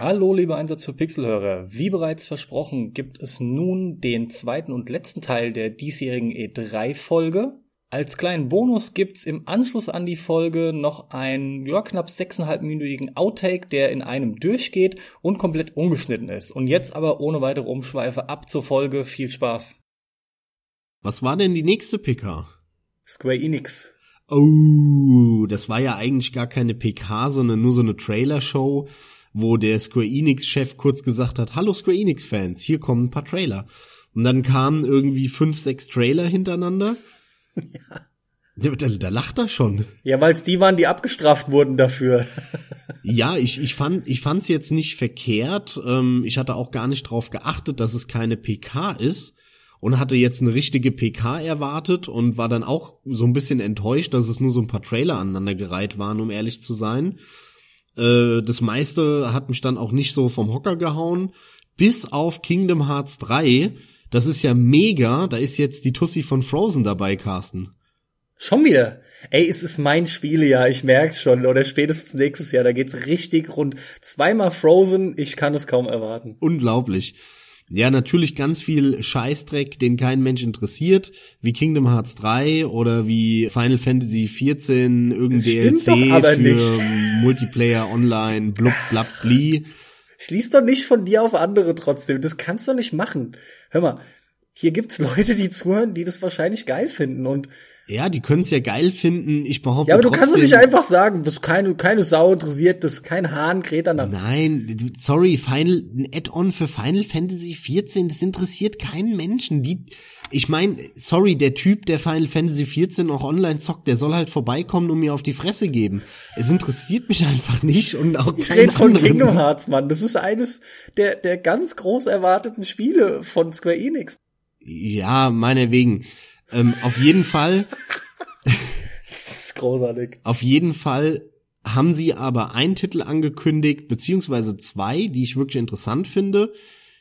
Hallo, liebe Einsatz für Pixelhörer. Wie bereits versprochen, gibt es nun den zweiten und letzten Teil der diesjährigen E3-Folge. Als kleinen Bonus gibt's im Anschluss an die Folge noch einen, ja, knapp sechseinhalbminütigen Outtake, der in einem durchgeht und komplett ungeschnitten ist. Und jetzt aber ohne weitere Umschweife ab zur Folge. Viel Spaß. Was war denn die nächste PK? Square Enix. Oh, das war ja eigentlich gar keine PK, sondern nur so eine Trailer-Show wo der Square Enix-Chef kurz gesagt hat, hallo Square Enix-Fans, hier kommen ein paar Trailer. Und dann kamen irgendwie fünf, sechs Trailer hintereinander. Ja. Da, da, da lacht er schon. Ja, weil es die waren, die abgestraft wurden dafür. ja, ich, ich fand ich fand's jetzt nicht verkehrt. Ähm, ich hatte auch gar nicht drauf geachtet, dass es keine PK ist und hatte jetzt eine richtige PK erwartet und war dann auch so ein bisschen enttäuscht, dass es nur so ein paar Trailer aneinandergereiht waren, um ehrlich zu sein. Äh, das meiste hat mich dann auch nicht so vom Hocker gehauen. Bis auf Kingdom Hearts 3. Das ist ja mega. Da ist jetzt die Tussi von Frozen dabei, Carsten. Schon wieder. Ey, es ist mein Spielejahr, ich merk's schon. Oder spätestens nächstes Jahr, da geht's richtig rund. Zweimal Frozen, ich kann es kaum erwarten. Unglaublich. Ja, natürlich ganz viel Scheißdreck, den kein Mensch interessiert, wie Kingdom Hearts 3 oder wie Final Fantasy 14, irgendein DLC für nicht. Multiplayer Online, blub, blab, bli. Schließ doch nicht von dir auf andere trotzdem. Das kannst du nicht machen. Hör mal, hier gibt's Leute, die zuhören, die das wahrscheinlich geil finden und ja, die können es ja geil finden. Ich behaupte Ja, aber du trotzdem, kannst doch nicht einfach sagen, dass keine, keine Sau interessiert, dass kein Hahn kräht danach. Nein, sorry, Final, ein Add-on für Final Fantasy 14, das interessiert keinen Menschen. Die, ich meine, sorry, der Typ, der Final Fantasy 14 auch online zockt, der soll halt vorbeikommen und mir auf die Fresse geben. Es interessiert mich einfach nicht und auch ich keinen von. Kingdom Hearts, Mann. Das ist eines der, der ganz groß erwarteten Spiele von Square Enix. Ja, meinetwegen. Ähm, auf jeden Fall. das ist großartig. Auf jeden Fall haben sie aber einen Titel angekündigt, beziehungsweise zwei, die ich wirklich interessant finde,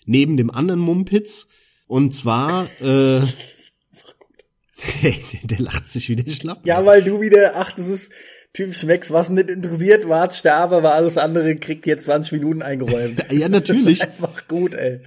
neben dem anderen Mumpitz. Und zwar, äh, der, der lacht sich wieder schlapp. Ja, weil du wieder, ach, das ist typisch Max, was nicht interessiert, wart, sterbe, aber alles andere kriegt jetzt 20 Minuten eingeräumt. ja, natürlich. Das ist einfach gut, ey.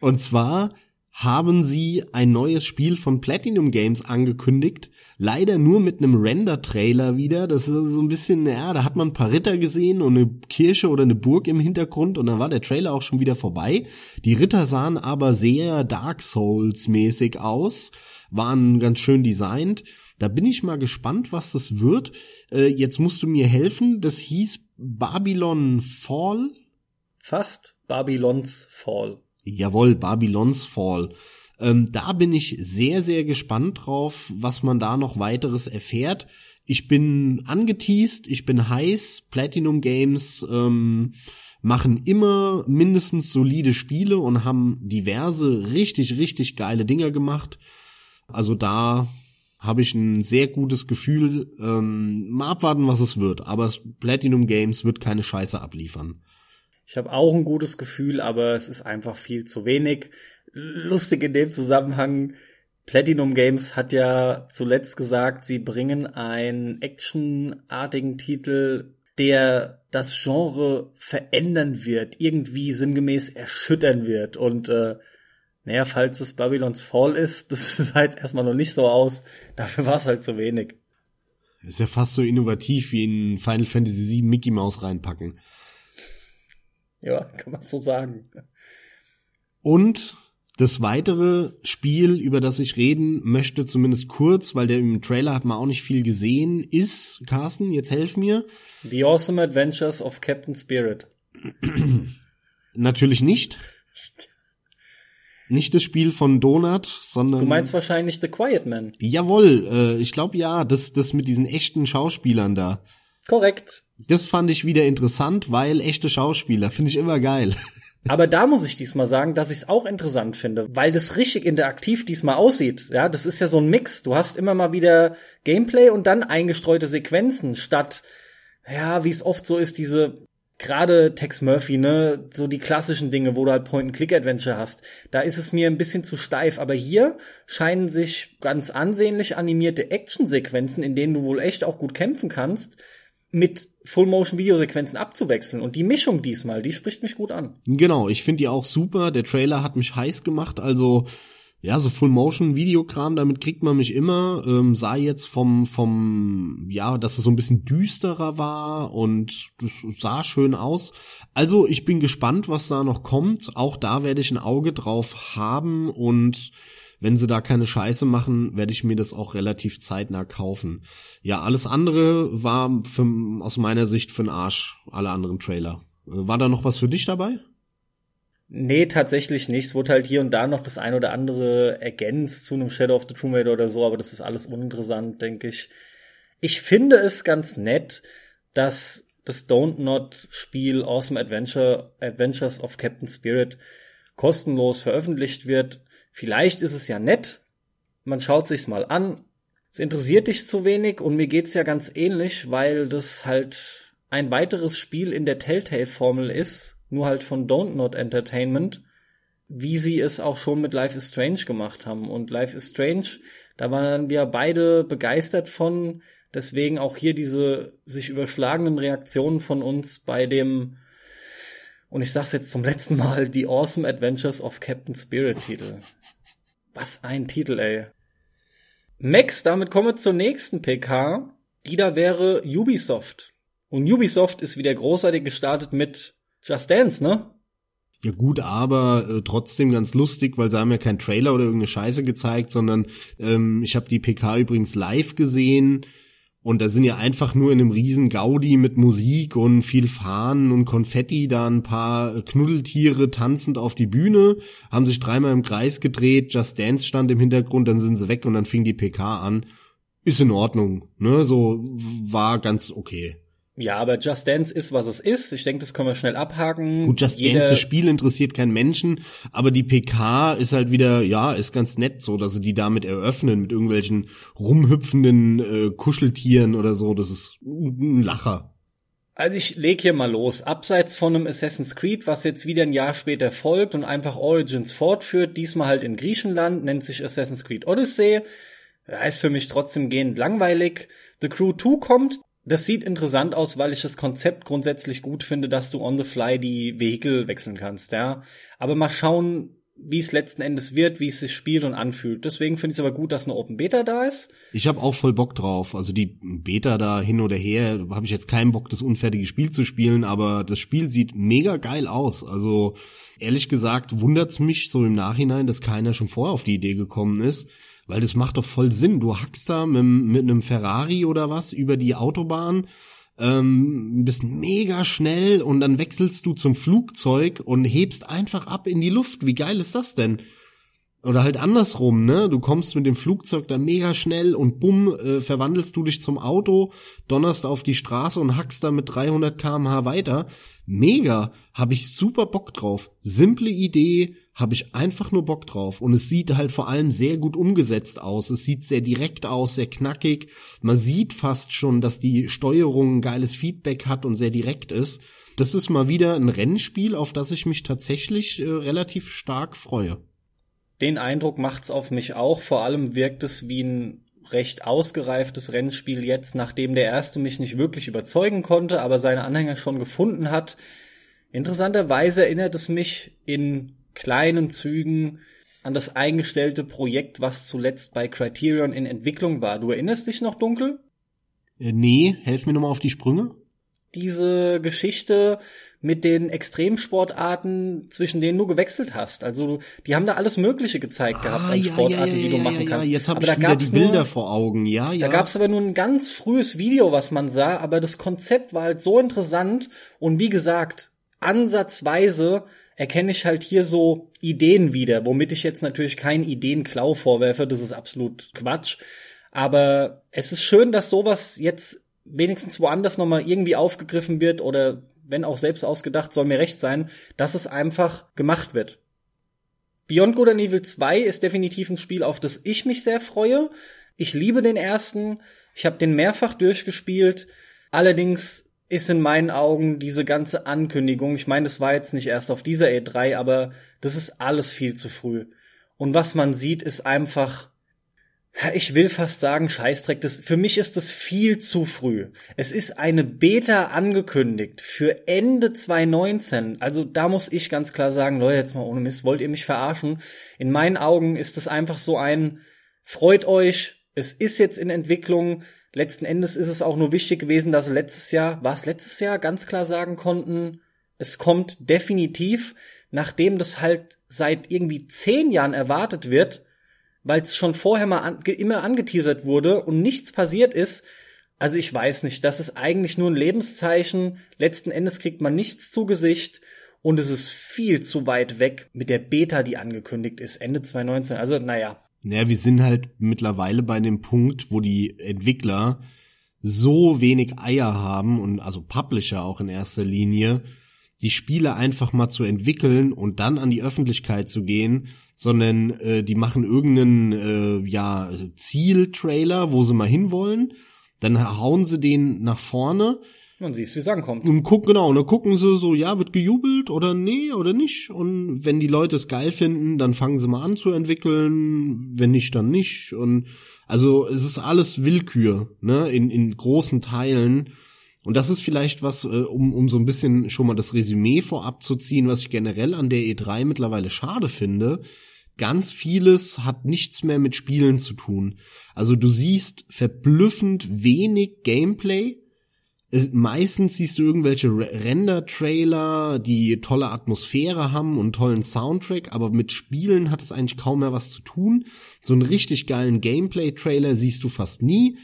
Und zwar haben sie ein neues Spiel von Platinum Games angekündigt. Leider nur mit einem Render-Trailer wieder. Das ist so ein bisschen, ja, da hat man ein paar Ritter gesehen und eine Kirche oder eine Burg im Hintergrund und dann war der Trailer auch schon wieder vorbei. Die Ritter sahen aber sehr Dark Souls-mäßig aus, waren ganz schön designt. Da bin ich mal gespannt, was das wird. Äh, jetzt musst du mir helfen. Das hieß Babylon Fall. Fast Babylons Fall. Jawohl, Babylons Fall. Ähm, da bin ich sehr, sehr gespannt drauf, was man da noch weiteres erfährt. Ich bin angeteased, ich bin heiß. Platinum Games ähm, machen immer mindestens solide Spiele und haben diverse richtig, richtig geile Dinger gemacht. Also da habe ich ein sehr gutes Gefühl. Ähm, mal abwarten, was es wird. Aber Platinum Games wird keine Scheiße abliefern. Ich habe auch ein gutes Gefühl, aber es ist einfach viel zu wenig. Lustig in dem Zusammenhang, Platinum Games hat ja zuletzt gesagt, sie bringen einen actionartigen Titel, der das Genre verändern wird, irgendwie sinngemäß erschüttern wird. Und äh, naja, falls es Babylons Fall ist, das sah jetzt erstmal noch nicht so aus. Dafür war es halt zu wenig. Ist ja fast so innovativ wie in Final Fantasy VII Mickey Mouse reinpacken. Ja, kann man so sagen. Und das weitere Spiel, über das ich reden möchte, zumindest kurz, weil der im Trailer hat man auch nicht viel gesehen, ist, Carsten, jetzt helf mir. The Awesome Adventures of Captain Spirit. Natürlich nicht. Nicht das Spiel von Donut, sondern. Du meinst wahrscheinlich The Quiet Man. Jawohl, äh, ich glaube ja, das, das mit diesen echten Schauspielern da. Korrekt. Das fand ich wieder interessant, weil echte Schauspieler finde ich immer geil. Aber da muss ich diesmal sagen, dass ich es auch interessant finde, weil das richtig interaktiv diesmal aussieht. Ja, das ist ja so ein Mix. Du hast immer mal wieder Gameplay und dann eingestreute Sequenzen statt, ja, wie es oft so ist, diese gerade Tex Murphy, ne, so die klassischen Dinge, wo du halt Point-and-Click-Adventure hast. Da ist es mir ein bisschen zu steif. Aber hier scheinen sich ganz ansehnlich animierte Actionsequenzen, in denen du wohl echt auch gut kämpfen kannst, mit Full-Motion-Videosequenzen abzuwechseln. Und die Mischung diesmal, die spricht mich gut an. Genau, ich finde die auch super. Der Trailer hat mich heiß gemacht. Also ja, so Full-Motion-Videokram, damit kriegt man mich immer. Ähm, sah jetzt vom, vom, ja, dass es so ein bisschen düsterer war und das sah schön aus. Also ich bin gespannt, was da noch kommt. Auch da werde ich ein Auge drauf haben und wenn sie da keine Scheiße machen, werde ich mir das auch relativ zeitnah kaufen. Ja, alles andere war für, aus meiner Sicht für den Arsch, alle anderen Trailer. Äh, war da noch was für dich dabei? Nee, tatsächlich nicht. Es wurde halt hier und da noch das ein oder andere ergänzt zu einem Shadow of the Tomb Raider oder so, aber das ist alles uninteressant, denke ich. Ich finde es ganz nett, dass das Don't Not Spiel Awesome Adventure, Adventures of Captain Spirit kostenlos veröffentlicht wird. Vielleicht ist es ja nett. Man schaut sich's mal an. Es interessiert dich zu wenig und mir geht's ja ganz ähnlich, weil das halt ein weiteres Spiel in der Telltale-Formel ist, nur halt von Don't Not Entertainment, wie sie es auch schon mit Life is Strange gemacht haben. Und Life is Strange, da waren wir beide begeistert von. Deswegen auch hier diese sich überschlagenen Reaktionen von uns bei dem und ich sag's jetzt zum letzten Mal, die Awesome Adventures of Captain Spirit Titel. Was ein Titel, ey. Max, damit kommen wir zur nächsten PK. Die da wäre Ubisoft. Und Ubisoft ist wieder großartig gestartet mit Just Dance, ne? Ja gut, aber äh, trotzdem ganz lustig, weil sie haben ja keinen Trailer oder irgendeine Scheiße gezeigt, sondern ähm, ich habe die PK übrigens live gesehen und da sind ja einfach nur in einem riesen Gaudi mit Musik und viel Fahnen und Konfetti da ein paar Knuddeltiere tanzend auf die Bühne, haben sich dreimal im Kreis gedreht, Just Dance stand im Hintergrund, dann sind sie weg und dann fing die PK an. Ist in Ordnung, ne? So war ganz okay. Ja, aber Just Dance ist, was es ist. Ich denke, das können wir schnell abhaken. Gut, Just Jeder Dance, das Spiel interessiert keinen Menschen, aber die PK ist halt wieder, ja, ist ganz nett so, dass sie die damit eröffnen mit irgendwelchen rumhüpfenden äh, Kuscheltieren oder so. Das ist ein Lacher. Also ich leg hier mal los. Abseits von einem Assassin's Creed, was jetzt wieder ein Jahr später folgt und einfach Origins fortführt, diesmal halt in Griechenland, nennt sich Assassin's Creed Odyssey. Ja, ist für mich trotzdem gehend langweilig. The Crew 2 kommt, das sieht interessant aus, weil ich das Konzept grundsätzlich gut finde, dass du on the fly die Vehikel wechseln kannst, ja. Aber mal schauen, wie es letzten Endes wird, wie es sich spielt und anfühlt. Deswegen finde ich es aber gut, dass eine Open Beta da ist. Ich habe auch voll Bock drauf. Also die Beta da hin oder her, habe ich jetzt keinen Bock, das unfertige Spiel zu spielen, aber das Spiel sieht mega geil aus. Also ehrlich gesagt wundert's mich so im Nachhinein, dass keiner schon vorher auf die Idee gekommen ist weil das macht doch voll Sinn. Du hackst da mit, mit einem Ferrari oder was über die Autobahn, ähm, bist mega schnell und dann wechselst du zum Flugzeug und hebst einfach ab in die Luft. Wie geil ist das denn? Oder halt andersrum, ne? Du kommst mit dem Flugzeug da mega schnell und bumm, äh, verwandelst du dich zum Auto, donnerst auf die Straße und hackst da mit 300 kmh weiter. Mega, hab ich super Bock drauf. Simple Idee, habe ich einfach nur Bock drauf. Und es sieht halt vor allem sehr gut umgesetzt aus. Es sieht sehr direkt aus, sehr knackig. Man sieht fast schon, dass die Steuerung ein geiles Feedback hat und sehr direkt ist. Das ist mal wieder ein Rennspiel, auf das ich mich tatsächlich äh, relativ stark freue. Den Eindruck macht's auf mich auch. Vor allem wirkt es wie ein recht ausgereiftes Rennspiel jetzt, nachdem der erste mich nicht wirklich überzeugen konnte, aber seine Anhänger schon gefunden hat. Interessanterweise erinnert es mich in kleinen Zügen an das eingestellte Projekt, was zuletzt bei Criterion in Entwicklung war. Du erinnerst dich noch dunkel? Äh, nee, helf mir nochmal auf die Sprünge. Diese Geschichte mit den Extremsportarten, zwischen denen du gewechselt hast. Also die haben da alles Mögliche gezeigt ah, gehabt an ja, Sportarten, ja, ja, die du machen kannst. Jetzt habe ich da wieder die Bilder nur, vor Augen. Ja, ja. Da gab's aber nur ein ganz frühes Video, was man sah, aber das Konzept war halt so interessant und wie gesagt, ansatzweise erkenne ich halt hier so Ideen wieder, womit ich jetzt natürlich keinen Ideenklau vorwerfe, das ist absolut Quatsch. Aber es ist schön, dass sowas jetzt wenigstens woanders nochmal irgendwie aufgegriffen wird oder wenn auch selbst ausgedacht, soll mir recht sein, dass es einfach gemacht wird. Beyond Good and Evil 2 ist definitiv ein Spiel, auf das ich mich sehr freue. Ich liebe den ersten. Ich habe den mehrfach durchgespielt. Allerdings ist in meinen Augen diese ganze Ankündigung, ich meine, das war jetzt nicht erst auf dieser E3, aber das ist alles viel zu früh. Und was man sieht, ist einfach Ich will fast sagen, Scheißdreck, das, für mich ist das viel zu früh. Es ist eine Beta angekündigt für Ende 2019. Also da muss ich ganz klar sagen, Leute, jetzt mal ohne Mist, wollt ihr mich verarschen? In meinen Augen ist das einfach so ein, freut euch, es ist jetzt in Entwicklung. Letzten Endes ist es auch nur wichtig gewesen, dass letztes Jahr, war es letztes Jahr, ganz klar sagen konnten, es kommt definitiv, nachdem das halt seit irgendwie zehn Jahren erwartet wird, weil es schon vorher mal an, immer angeteasert wurde und nichts passiert ist. Also ich weiß nicht, das ist eigentlich nur ein Lebenszeichen. Letzten Endes kriegt man nichts zu Gesicht und es ist viel zu weit weg mit der Beta, die angekündigt ist, Ende 2019. Also naja. Naja, wir sind halt mittlerweile bei dem Punkt, wo die Entwickler so wenig Eier haben und also Publisher auch in erster Linie, die Spiele einfach mal zu entwickeln und dann an die Öffentlichkeit zu gehen, sondern äh, die machen irgendeinen äh, ja Zieltrailer, wo sie mal hinwollen, dann hauen sie den nach vorne. Man sieht, wie es ankommt. Und gucken, genau, und dann gucken sie so, ja, wird gejubelt oder nee oder nicht. Und wenn die Leute es geil finden, dann fangen sie mal an zu entwickeln. Wenn nicht, dann nicht. Und also es ist alles Willkür, ne, in, in großen Teilen. Und das ist vielleicht was, äh, um, um so ein bisschen schon mal das Resümee vorab zu ziehen, was ich generell an der E3 mittlerweile schade finde. Ganz vieles hat nichts mehr mit Spielen zu tun. Also du siehst verblüffend wenig Gameplay. Es, meistens siehst du irgendwelche Render-Trailer, die tolle Atmosphäre haben und tollen Soundtrack, aber mit Spielen hat es eigentlich kaum mehr was zu tun. So einen richtig geilen Gameplay-Trailer siehst du fast nie.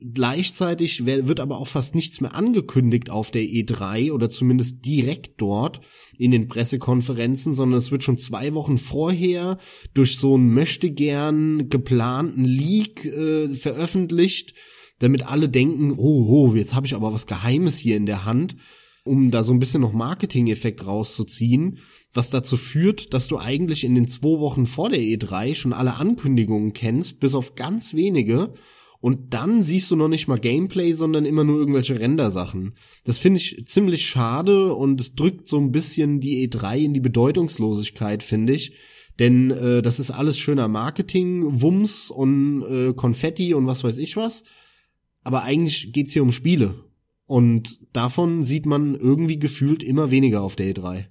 Gleichzeitig wird aber auch fast nichts mehr angekündigt auf der E3 oder zumindest direkt dort in den Pressekonferenzen, sondern es wird schon zwei Wochen vorher durch so einen möchte gern geplanten Leak äh, veröffentlicht, damit alle denken, oh, oh jetzt habe ich aber was Geheimes hier in der Hand, um da so ein bisschen noch Marketing-Effekt rauszuziehen, was dazu führt, dass du eigentlich in den zwei Wochen vor der E3 schon alle Ankündigungen kennst, bis auf ganz wenige und dann siehst du noch nicht mal Gameplay, sondern immer nur irgendwelche Render-Sachen. Das finde ich ziemlich schade und es drückt so ein bisschen die E3 in die Bedeutungslosigkeit, finde ich. Denn äh, das ist alles schöner Marketing, Wumms und äh, Konfetti und was weiß ich was. Aber eigentlich geht's hier um Spiele. Und davon sieht man irgendwie gefühlt immer weniger auf der E3.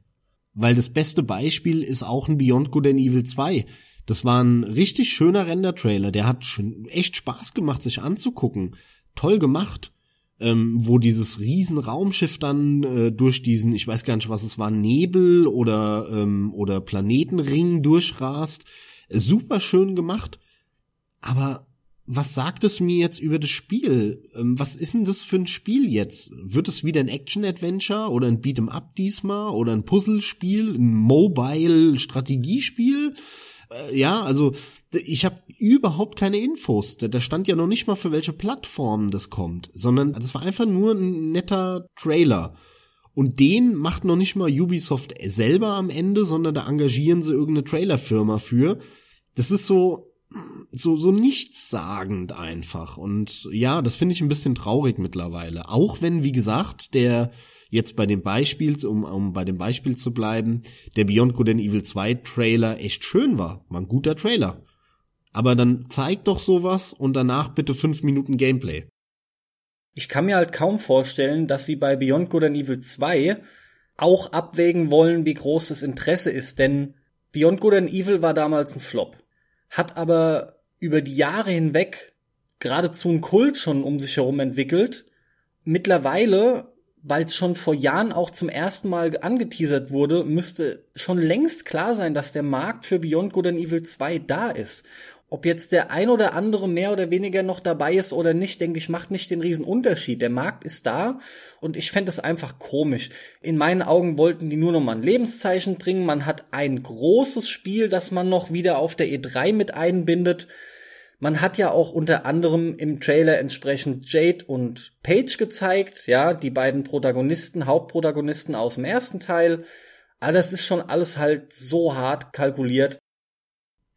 Weil das beste Beispiel ist auch ein Beyond Good and Evil 2 das war ein richtig schöner Render-Trailer. Der hat echt Spaß gemacht, sich anzugucken. Toll gemacht. Ähm, wo dieses riesen Raumschiff dann äh, durch diesen, ich weiß gar nicht, was es war, Nebel oder ähm, oder Planetenring durchrast. Äh, super schön gemacht. Aber was sagt es mir jetzt über das Spiel? Ähm, was ist denn das für ein Spiel jetzt? Wird es wieder ein Action-Adventure oder ein Beat'em Up diesmal oder ein Puzzlespiel, ein Mobile-Strategiespiel? Äh, ja, also ich habe überhaupt keine Infos. Da, da stand ja noch nicht mal für welche Plattform das kommt, sondern das war einfach nur ein netter Trailer. Und den macht noch nicht mal Ubisoft selber am Ende, sondern da engagieren sie irgendeine Trailerfirma für. Das ist so, so, so nichtssagend einfach. Und ja, das finde ich ein bisschen traurig mittlerweile. Auch wenn, wie gesagt, der jetzt bei dem Beispiel, um, um bei dem Beispiel zu bleiben, der Beyond Good and Evil 2 Trailer echt schön war. War ein guter Trailer. Aber dann zeig doch sowas und danach bitte fünf Minuten Gameplay. Ich kann mir halt kaum vorstellen, dass sie bei Beyond Good and Evil 2 auch abwägen wollen, wie groß das Interesse ist, denn Beyond Good and Evil war damals ein Flop, hat aber über die Jahre hinweg geradezu ein Kult schon um sich herum entwickelt. Mittlerweile weil es schon vor Jahren auch zum ersten Mal angeteasert wurde, müsste schon längst klar sein, dass der Markt für Beyond Good and Evil 2 da ist. Ob jetzt der ein oder andere mehr oder weniger noch dabei ist oder nicht, denke ich, macht nicht den riesen Unterschied. Der Markt ist da und ich fände es einfach komisch. In meinen Augen wollten die nur noch mal ein Lebenszeichen bringen. Man hat ein großes Spiel, das man noch wieder auf der E3 mit einbindet. Man hat ja auch unter anderem im Trailer entsprechend Jade und Paige gezeigt, ja, die beiden Protagonisten, Hauptprotagonisten aus dem ersten Teil. Aber das ist schon alles halt so hart kalkuliert.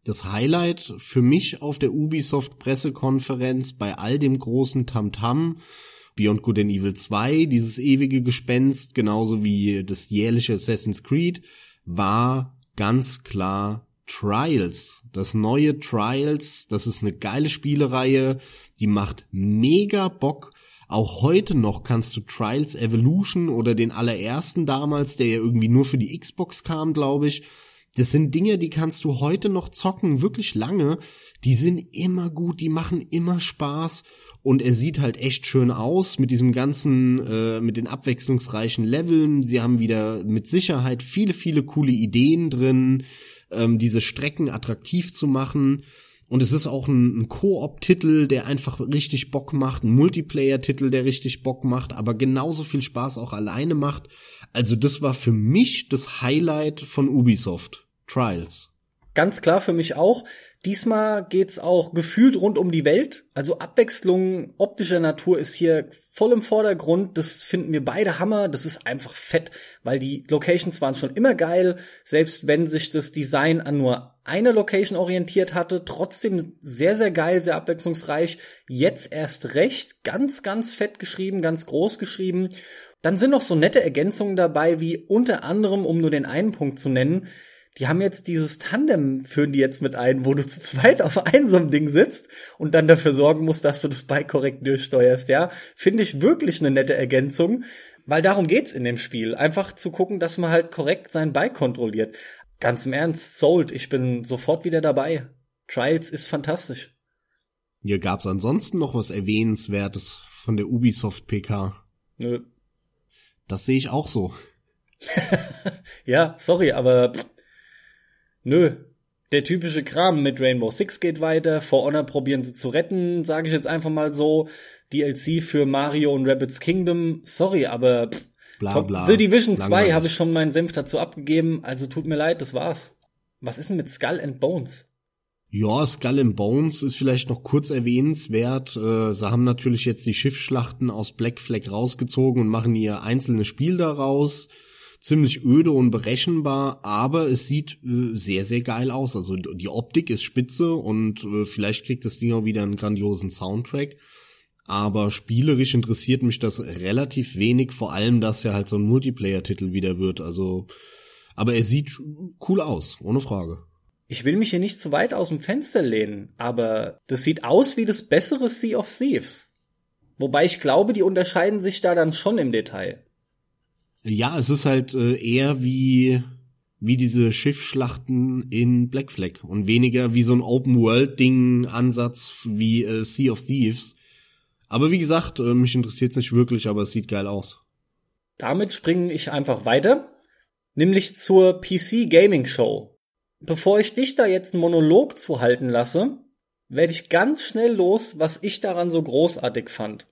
Das Highlight für mich auf der Ubisoft Pressekonferenz bei all dem großen Tamtam, -Tam, Beyond Good and Evil 2, dieses ewige Gespenst, genauso wie das jährliche Assassin's Creed, war ganz klar Trials, das neue Trials, das ist eine geile Spielereihe, die macht mega Bock. Auch heute noch kannst du Trials Evolution oder den allerersten damals, der ja irgendwie nur für die Xbox kam, glaube ich. Das sind Dinge, die kannst du heute noch zocken, wirklich lange. Die sind immer gut, die machen immer Spaß und er sieht halt echt schön aus mit diesem ganzen, äh, mit den abwechslungsreichen Leveln. Sie haben wieder mit Sicherheit viele, viele coole Ideen drin, ähm, diese Strecken attraktiv zu machen. Und es ist auch ein, ein Koop-Titel, der einfach richtig Bock macht, ein Multiplayer-Titel, der richtig Bock macht, aber genauso viel Spaß auch alleine macht. Also das war für mich das Highlight von Ubisoft. Trials. Ganz klar für mich auch. Diesmal geht's auch gefühlt rund um die Welt. Also Abwechslung optischer Natur ist hier voll im Vordergrund. Das finden wir beide Hammer. Das ist einfach fett, weil die Locations waren schon immer geil. Selbst wenn sich das Design an nur eine Location orientiert hatte, trotzdem sehr, sehr geil, sehr abwechslungsreich. Jetzt erst recht. Ganz, ganz fett geschrieben, ganz groß geschrieben. Dann sind noch so nette Ergänzungen dabei, wie unter anderem, um nur den einen Punkt zu nennen, die haben jetzt dieses Tandem führen die jetzt mit ein, wo du zu zweit auf einem so einem Ding sitzt und dann dafür sorgen musst, dass du das Bike korrekt durchsteuerst, ja. Finde ich wirklich eine nette Ergänzung, weil darum geht's in dem Spiel. Einfach zu gucken, dass man halt korrekt sein Bike kontrolliert. Ganz im Ernst, sold, ich bin sofort wieder dabei. Trials ist fantastisch. Hier gab's ansonsten noch was erwähnenswertes von der Ubisoft PK. Nö. Das sehe ich auch so. ja, sorry, aber pff, Nö. Der typische Kram mit Rainbow Six geht weiter. For Honor probieren sie zu retten, sage ich jetzt einfach mal so. DLC für Mario und Rabbits Kingdom. Sorry, aber pff, bla, bla, The Division 2 habe ich schon meinen Senf dazu abgegeben. Also tut mir leid, das war's. Was ist denn mit Skull and Bones? Ja, Skull and Bones ist vielleicht noch kurz erwähnenswert. Äh, sie haben natürlich jetzt die Schiffsschlachten aus Black Flag rausgezogen und machen ihr einzelnes Spiel daraus ziemlich öde und berechenbar, aber es sieht äh, sehr, sehr geil aus. Also die Optik ist spitze und äh, vielleicht kriegt das Ding auch wieder einen grandiosen Soundtrack. Aber spielerisch interessiert mich das relativ wenig, vor allem, dass ja halt so ein Multiplayer-Titel wieder wird. Also, aber er sieht cool aus, ohne Frage. Ich will mich hier nicht zu weit aus dem Fenster lehnen, aber das sieht aus wie das bessere Sea of Thieves. Wobei ich glaube, die unterscheiden sich da dann schon im Detail. Ja, es ist halt äh, eher wie wie diese Schiffsschlachten in Black Flag und weniger wie so ein Open World Ding Ansatz wie äh, Sea of Thieves. Aber wie gesagt, äh, mich interessiert es nicht wirklich, aber es sieht geil aus. Damit springe ich einfach weiter, nämlich zur PC Gaming Show. Bevor ich dich da jetzt einen Monolog zu halten lasse, werde ich ganz schnell los, was ich daran so großartig fand.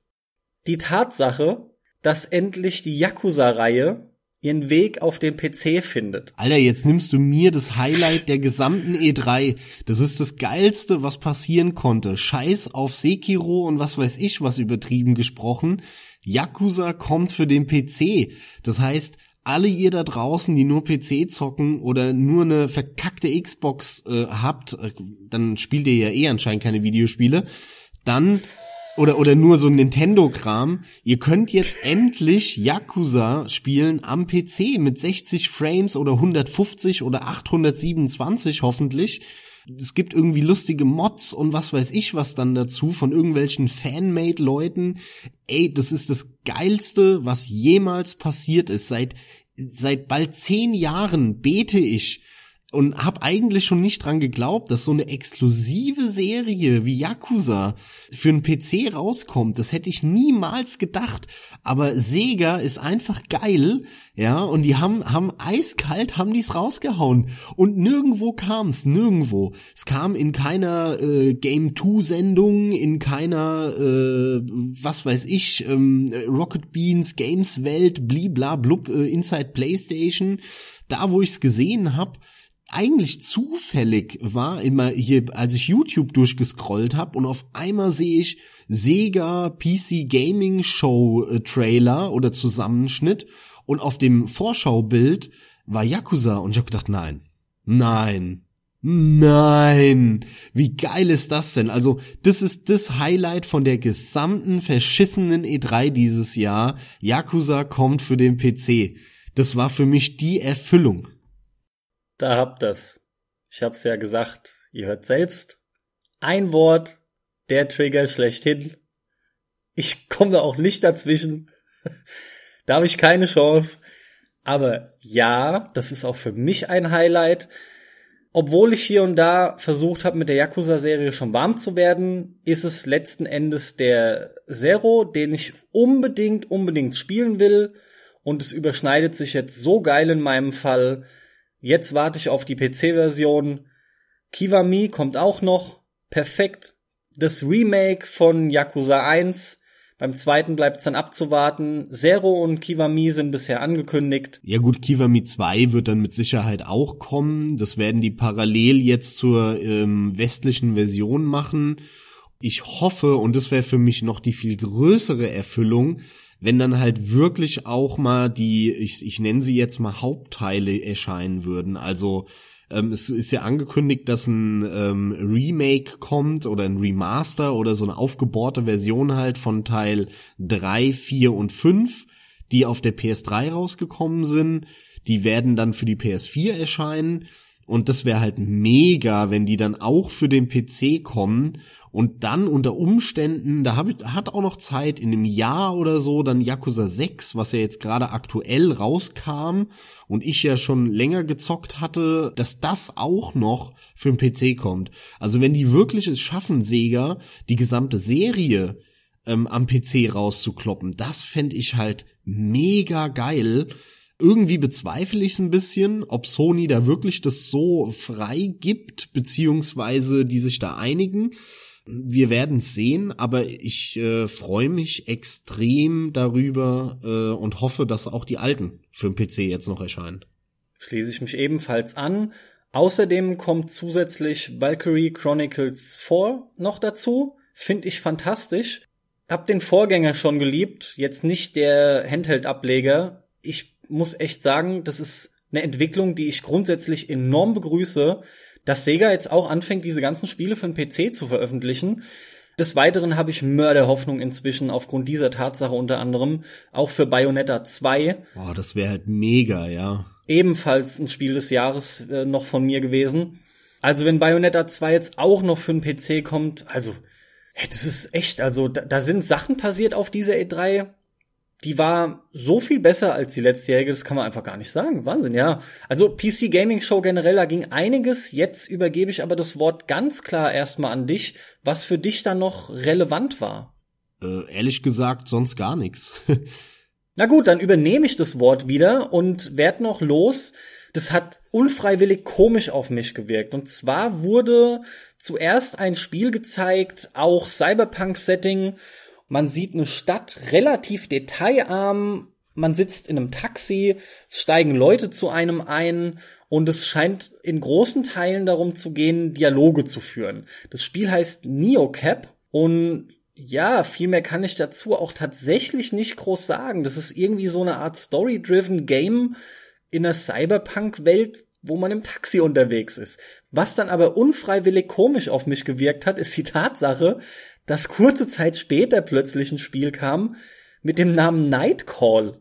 Die Tatsache, dass endlich die Yakuza-Reihe ihren Weg auf den PC findet. Alter, jetzt nimmst du mir das Highlight der gesamten E3. Das ist das geilste, was passieren konnte. Scheiß auf Sekiro und was weiß ich, was übertrieben gesprochen. Yakuza kommt für den PC. Das heißt, alle ihr da draußen, die nur PC zocken oder nur eine verkackte Xbox äh, habt, äh, dann spielt ihr ja eh anscheinend keine Videospiele, dann oder, oder nur so Nintendo-Kram. Ihr könnt jetzt endlich Yakuza spielen am PC mit 60 Frames oder 150 oder 827 hoffentlich. Es gibt irgendwie lustige Mods und was weiß ich was dann dazu von irgendwelchen Fanmade-Leuten. Ey, das ist das Geilste, was jemals passiert ist. Seit, seit bald zehn Jahren bete ich, und habe eigentlich schon nicht dran geglaubt, dass so eine exklusive Serie wie Yakuza für einen PC rauskommt. Das hätte ich niemals gedacht. Aber Sega ist einfach geil, ja, und die haben haben eiskalt haben die's rausgehauen und nirgendwo kam's, nirgendwo. Es kam in keiner äh, Game 2 Sendung, in keiner äh, was weiß ich, ähm, Rocket Beans Games Welt, blibla blub äh, Inside PlayStation. Da, wo ich's gesehen hab, eigentlich zufällig war immer hier, als ich YouTube durchgescrollt habe und auf einmal sehe ich Sega PC Gaming Show äh, Trailer oder Zusammenschnitt und auf dem Vorschaubild war Yakuza und ich habe gedacht, nein, nein, nein, wie geil ist das denn? Also das ist das Highlight von der gesamten verschissenen E3 dieses Jahr. Yakuza kommt für den PC. Das war für mich die Erfüllung. Da habt das. Ich hab's ja gesagt, ihr hört selbst. Ein Wort, der Trigger schlechthin. Ich komme da auch nicht dazwischen. da habe ich keine Chance. Aber ja, das ist auch für mich ein Highlight. Obwohl ich hier und da versucht habe, mit der Yakuza-Serie schon warm zu werden, ist es letzten Endes der Zero, den ich unbedingt, unbedingt spielen will. Und es überschneidet sich jetzt so geil in meinem Fall. Jetzt warte ich auf die PC-Version. Kiwami kommt auch noch. Perfekt. Das Remake von Yakuza 1 beim zweiten bleibt es dann abzuwarten. Zero und Kiwami sind bisher angekündigt. Ja gut, Kiwami 2 wird dann mit Sicherheit auch kommen. Das werden die parallel jetzt zur ähm, westlichen Version machen. Ich hoffe, und das wäre für mich noch die viel größere Erfüllung, wenn dann halt wirklich auch mal die, ich, ich nenne sie jetzt mal Hauptteile erscheinen würden. Also ähm, es ist ja angekündigt, dass ein ähm, Remake kommt oder ein Remaster oder so eine aufgebohrte Version halt von Teil 3, 4 und 5, die auf der PS3 rausgekommen sind. Die werden dann für die PS4 erscheinen. Und das wäre halt mega, wenn die dann auch für den PC kommen und dann unter Umständen, da hab ich, hat auch noch Zeit, in einem Jahr oder so, dann Yakuza 6, was ja jetzt gerade aktuell rauskam und ich ja schon länger gezockt hatte, dass das auch noch für den PC kommt. Also wenn die wirklich es schaffen, Sega, die gesamte Serie ähm, am PC rauszukloppen, das fände ich halt mega geil. Irgendwie bezweifle ich es ein bisschen, ob Sony da wirklich das so frei gibt, beziehungsweise die sich da einigen. Wir werden sehen, aber ich äh, freue mich extrem darüber äh, und hoffe, dass auch die alten für den PC jetzt noch erscheinen. Schließe ich mich ebenfalls an. Außerdem kommt zusätzlich Valkyrie Chronicles 4 noch dazu. Finde ich fantastisch. Hab den Vorgänger schon geliebt, jetzt nicht der Handheld-Ableger. Ich muss echt sagen, das ist eine Entwicklung, die ich grundsätzlich enorm begrüße dass Sega jetzt auch anfängt, diese ganzen Spiele für den PC zu veröffentlichen. Des Weiteren habe ich Mörderhoffnung inzwischen aufgrund dieser Tatsache unter anderem auch für Bayonetta 2. Boah, das wäre halt mega, ja. Ebenfalls ein Spiel des Jahres äh, noch von mir gewesen. Also wenn Bayonetta 2 jetzt auch noch für den PC kommt, also das ist echt, also da, da sind Sachen passiert auf dieser E3, die war so viel besser als die letztjährige, das kann man einfach gar nicht sagen. Wahnsinn, ja. Also PC Gaming Show generell, da ging einiges. Jetzt übergebe ich aber das Wort ganz klar erstmal an dich, was für dich dann noch relevant war. Äh, ehrlich gesagt, sonst gar nichts. Na gut, dann übernehme ich das Wort wieder und werd noch los. Das hat unfreiwillig komisch auf mich gewirkt. Und zwar wurde zuerst ein Spiel gezeigt, auch Cyberpunk-Setting, man sieht eine Stadt relativ detailarm. Man sitzt in einem Taxi, es steigen Leute zu einem ein und es scheint in großen Teilen darum zu gehen, Dialoge zu führen. Das Spiel heißt Neocap und ja, viel mehr kann ich dazu auch tatsächlich nicht groß sagen. Das ist irgendwie so eine Art Story-driven Game in einer Cyberpunk-Welt, wo man im Taxi unterwegs ist. Was dann aber unfreiwillig komisch auf mich gewirkt hat, ist die Tatsache, dass kurze Zeit später plötzlich ein Spiel kam mit dem Namen Nightcall.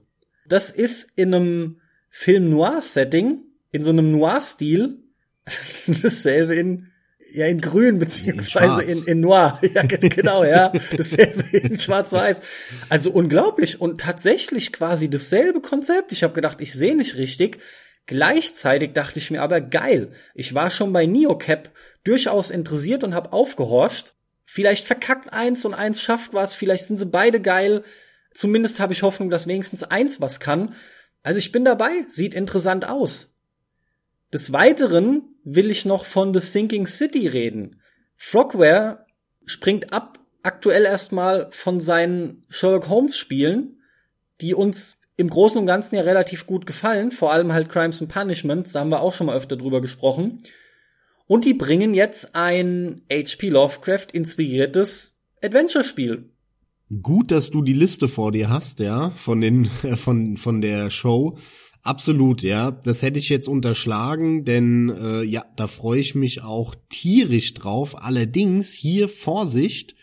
Das ist in einem Film-Noir-Setting, in so einem Noir-Stil, dasselbe in ja, in grün, beziehungsweise in, in, in noir. Ja, genau, ja. Dasselbe in schwarz-weiß. Also unglaublich. Und tatsächlich quasi dasselbe Konzept. Ich habe gedacht, ich sehe nicht richtig. Gleichzeitig dachte ich mir aber, geil. Ich war schon bei Neocap durchaus interessiert und habe aufgehorcht. Vielleicht verkackt eins und eins schafft was, vielleicht sind sie beide geil. Zumindest habe ich Hoffnung, dass wenigstens eins was kann. Also ich bin dabei, sieht interessant aus. Des Weiteren will ich noch von The Sinking City reden. Frogware springt ab aktuell erstmal von seinen Sherlock Holmes Spielen, die uns im Großen und Ganzen ja relativ gut gefallen, vor allem halt Crimes and Punishments, da haben wir auch schon mal öfter drüber gesprochen. Und die bringen jetzt ein HP Lovecraft inspiriertes Adventure-Spiel. Gut, dass du die Liste vor dir hast, ja, von den, von, von der Show. Absolut, ja. Das hätte ich jetzt unterschlagen, denn äh, ja, da freue ich mich auch tierisch drauf. Allerdings hier Vorsicht,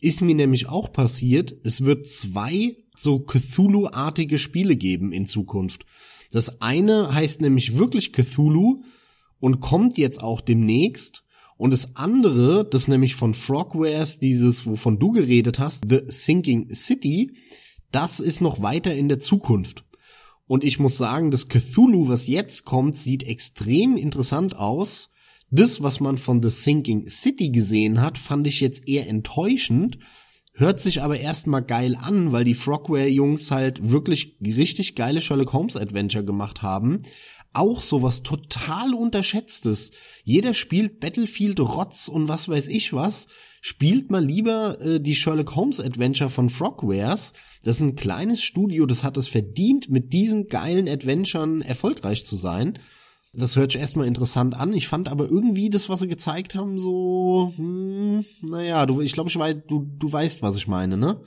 ist mir nämlich auch passiert, es wird zwei so Cthulhu-artige Spiele geben in Zukunft. Das eine heißt nämlich wirklich Cthulhu und kommt jetzt auch demnächst. Und das andere, das nämlich von Frogwares, dieses, wovon du geredet hast, The Sinking City, das ist noch weiter in der Zukunft. Und ich muss sagen, das Cthulhu, was jetzt kommt, sieht extrem interessant aus. Das, was man von The Sinking City gesehen hat, fand ich jetzt eher enttäuschend. Hört sich aber erstmal geil an, weil die Frogware-Jungs halt wirklich richtig geile Sherlock Holmes Adventure gemacht haben. Auch sowas total unterschätztes. Jeder spielt Battlefield Rotz und was weiß ich was. Spielt mal lieber äh, die Sherlock Holmes Adventure von Frogwares. Das ist ein kleines Studio, das hat es verdient, mit diesen geilen Adventuren erfolgreich zu sein. Das hört sich erstmal interessant an. Ich fand aber irgendwie das, was sie gezeigt haben, so, hm, naja, du, ich glaube, ich weiß, du, du weißt, was ich meine, ne?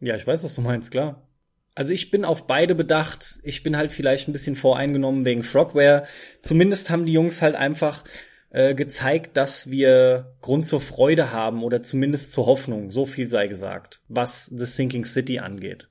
Ja, ich weiß, was du meinst, klar. Also ich bin auf beide bedacht. Ich bin halt vielleicht ein bisschen voreingenommen wegen Frogware. Zumindest haben die Jungs halt einfach äh, gezeigt, dass wir Grund zur Freude haben oder zumindest zur Hoffnung. So viel sei gesagt, was The Sinking City angeht.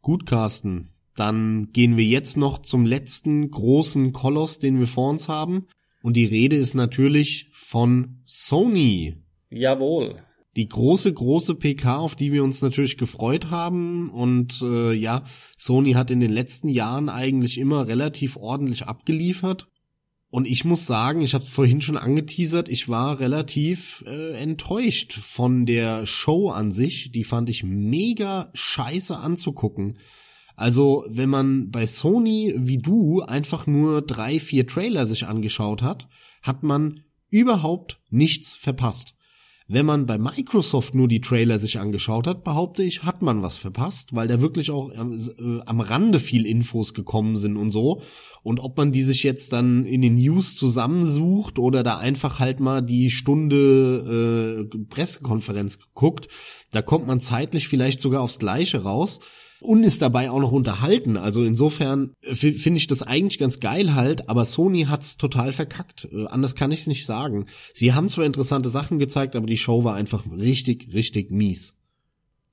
Gut, Carsten. Dann gehen wir jetzt noch zum letzten großen Koloss, den wir vor uns haben. Und die Rede ist natürlich von Sony. Jawohl. Die große, große PK, auf die wir uns natürlich gefreut haben. Und äh, ja, Sony hat in den letzten Jahren eigentlich immer relativ ordentlich abgeliefert. Und ich muss sagen, ich habe vorhin schon angeteasert, ich war relativ äh, enttäuscht von der Show an sich. Die fand ich mega scheiße anzugucken. Also, wenn man bei Sony wie du einfach nur drei, vier Trailer sich angeschaut hat, hat man überhaupt nichts verpasst. Wenn man bei Microsoft nur die Trailer sich angeschaut hat, behaupte ich, hat man was verpasst, weil da wirklich auch äh, am Rande viel Infos gekommen sind und so. Und ob man die sich jetzt dann in den News zusammensucht oder da einfach halt mal die Stunde äh, Pressekonferenz guckt, da kommt man zeitlich vielleicht sogar aufs Gleiche raus und ist dabei auch noch unterhalten. Also insofern äh, finde ich das eigentlich ganz geil halt, aber Sony hat's total verkackt. Äh, anders kann ich's nicht sagen. Sie haben zwar interessante Sachen gezeigt, aber die Show war einfach richtig, richtig mies.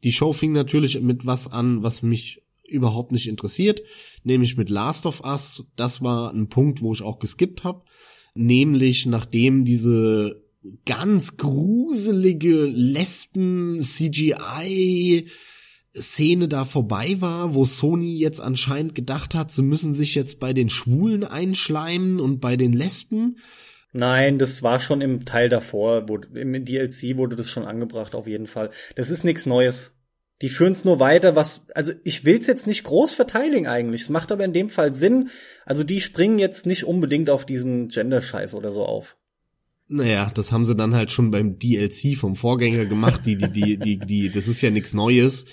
Die Show fing natürlich mit was an, was mich überhaupt nicht interessiert, nämlich mit Last of Us. Das war ein Punkt, wo ich auch geskippt habe. Nämlich nachdem diese ganz gruselige Lesben-CGI Szene da vorbei war, wo Sony jetzt anscheinend gedacht hat, sie müssen sich jetzt bei den Schwulen einschleimen und bei den Lesben. Nein, das war schon im Teil davor, wo, im DLC wurde das schon angebracht, auf jeden Fall. Das ist nichts Neues. Die führen es nur weiter, was, also ich will's jetzt nicht groß verteidigen eigentlich. Es macht aber in dem Fall Sinn. Also die springen jetzt nicht unbedingt auf diesen Gender-Scheiß oder so auf. Naja, das haben sie dann halt schon beim DLC vom Vorgänger gemacht. Die, die, die, die, die, das ist ja nichts Neues.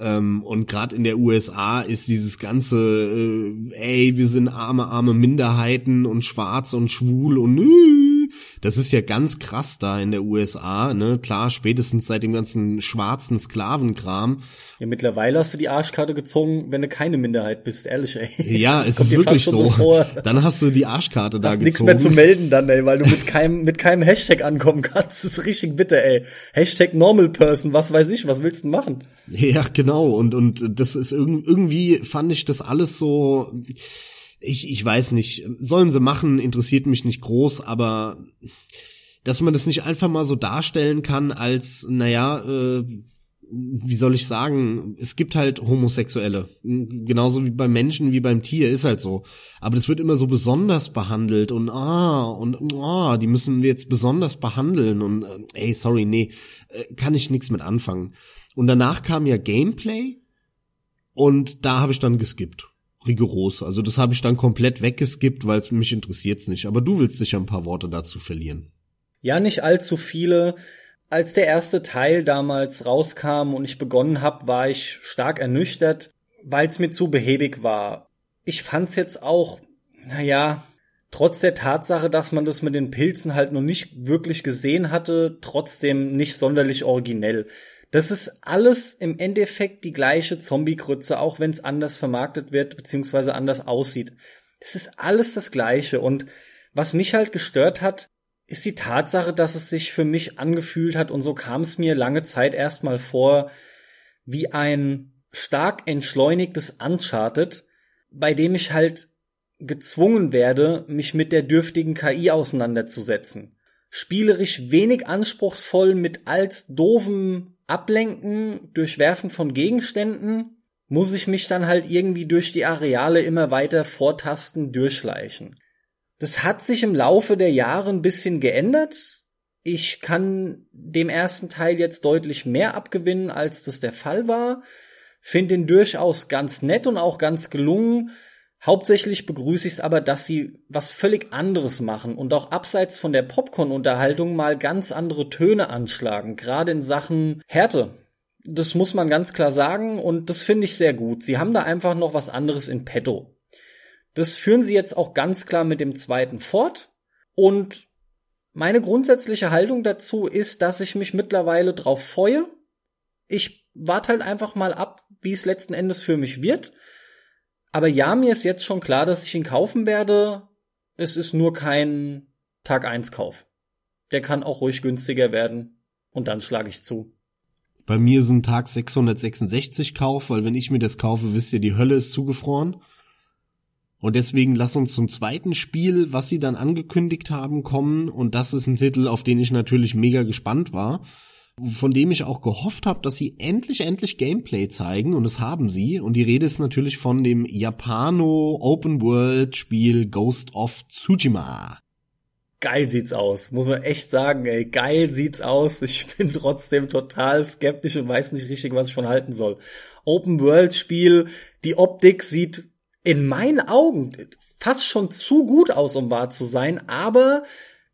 Ähm, und gerade in der USA ist dieses ganze, äh, ey, wir sind arme, arme Minderheiten und schwarz und schwul und äh, das ist ja ganz krass da in der USA, ne? Klar, spätestens seit dem ganzen schwarzen Sklavenkram. Ja, mittlerweile hast du die Arschkarte gezogen, wenn du keine Minderheit bist, ehrlich, ey. Ja, es ist wirklich so. so dann hast du die Arschkarte hast da gezogen. nichts mehr zu melden dann, ey, weil du mit keinem, mit keinem Hashtag ankommen kannst. Das ist richtig bitter, ey. Hashtag Normal Person, was weiß ich, was willst du machen? Ja, genau. Und, und das ist irgendwie, fand ich das alles so, ich, ich weiß nicht, sollen sie machen, interessiert mich nicht groß, aber dass man das nicht einfach mal so darstellen kann als, naja, äh, wie soll ich sagen, es gibt halt Homosexuelle. Genauso wie beim Menschen wie beim Tier, ist halt so. Aber das wird immer so besonders behandelt und ah, und ah, die müssen wir jetzt besonders behandeln und äh, ey, sorry, nee, äh, kann ich nichts mit anfangen. Und danach kam ja Gameplay und da habe ich dann geskippt rigoros. Also das habe ich dann komplett weggeskippt, weil es mich interessiert's nicht. Aber du willst sicher ein paar Worte dazu verlieren. Ja, nicht allzu viele. Als der erste Teil damals rauskam und ich begonnen habe, war ich stark ernüchtert, weil es mir zu behäbig war. Ich fand's jetzt auch, naja, trotz der Tatsache, dass man das mit den Pilzen halt noch nicht wirklich gesehen hatte, trotzdem nicht sonderlich originell. Das ist alles im Endeffekt die gleiche Zombie-Krütze, auch wenn es anders vermarktet wird, beziehungsweise anders aussieht. Das ist alles das Gleiche. Und was mich halt gestört hat, ist die Tatsache, dass es sich für mich angefühlt hat, und so kam es mir lange Zeit erstmal vor, wie ein stark entschleunigtes Uncharted, bei dem ich halt gezwungen werde, mich mit der dürftigen KI auseinanderzusetzen. Spielerisch wenig anspruchsvoll mit als doofem Ablenken, Durchwerfen von Gegenständen, muss ich mich dann halt irgendwie durch die Areale immer weiter vortasten, durchschleichen. Das hat sich im Laufe der Jahre ein bisschen geändert. Ich kann dem ersten Teil jetzt deutlich mehr abgewinnen, als das der Fall war. Find den durchaus ganz nett und auch ganz gelungen. Hauptsächlich begrüße ich es aber, dass sie was völlig anderes machen und auch abseits von der Popcorn-Unterhaltung mal ganz andere Töne anschlagen, gerade in Sachen Härte. Das muss man ganz klar sagen und das finde ich sehr gut. Sie haben da einfach noch was anderes in petto. Das führen sie jetzt auch ganz klar mit dem zweiten fort und meine grundsätzliche Haltung dazu ist, dass ich mich mittlerweile drauf freue. Ich warte halt einfach mal ab, wie es letzten Endes für mich wird. Aber ja, mir ist jetzt schon klar, dass ich ihn kaufen werde. Es ist nur kein Tag 1 Kauf. Der kann auch ruhig günstiger werden. Und dann schlage ich zu. Bei mir sind Tag 666 Kauf, weil wenn ich mir das kaufe, wisst ihr, die Hölle ist zugefroren. Und deswegen lass uns zum zweiten Spiel, was sie dann angekündigt haben, kommen. Und das ist ein Titel, auf den ich natürlich mega gespannt war von dem ich auch gehofft habe, dass sie endlich, endlich Gameplay zeigen und das haben sie. Und die Rede ist natürlich von dem Japano Open World Spiel Ghost of Tsushima. Geil sieht's aus, muss man echt sagen, ey, geil sieht's aus. Ich bin trotzdem total skeptisch und weiß nicht richtig, was ich von halten soll. Open World Spiel, die Optik sieht in meinen Augen fast schon zu gut aus, um wahr zu sein, aber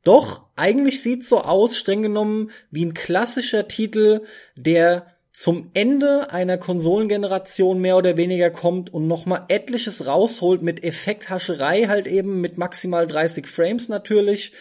doch, eigentlich sieht's so aus, streng genommen, wie ein klassischer Titel, der zum Ende einer Konsolengeneration mehr oder weniger kommt und nochmal etliches rausholt mit Effekthascherei halt eben mit maximal 30 Frames natürlich.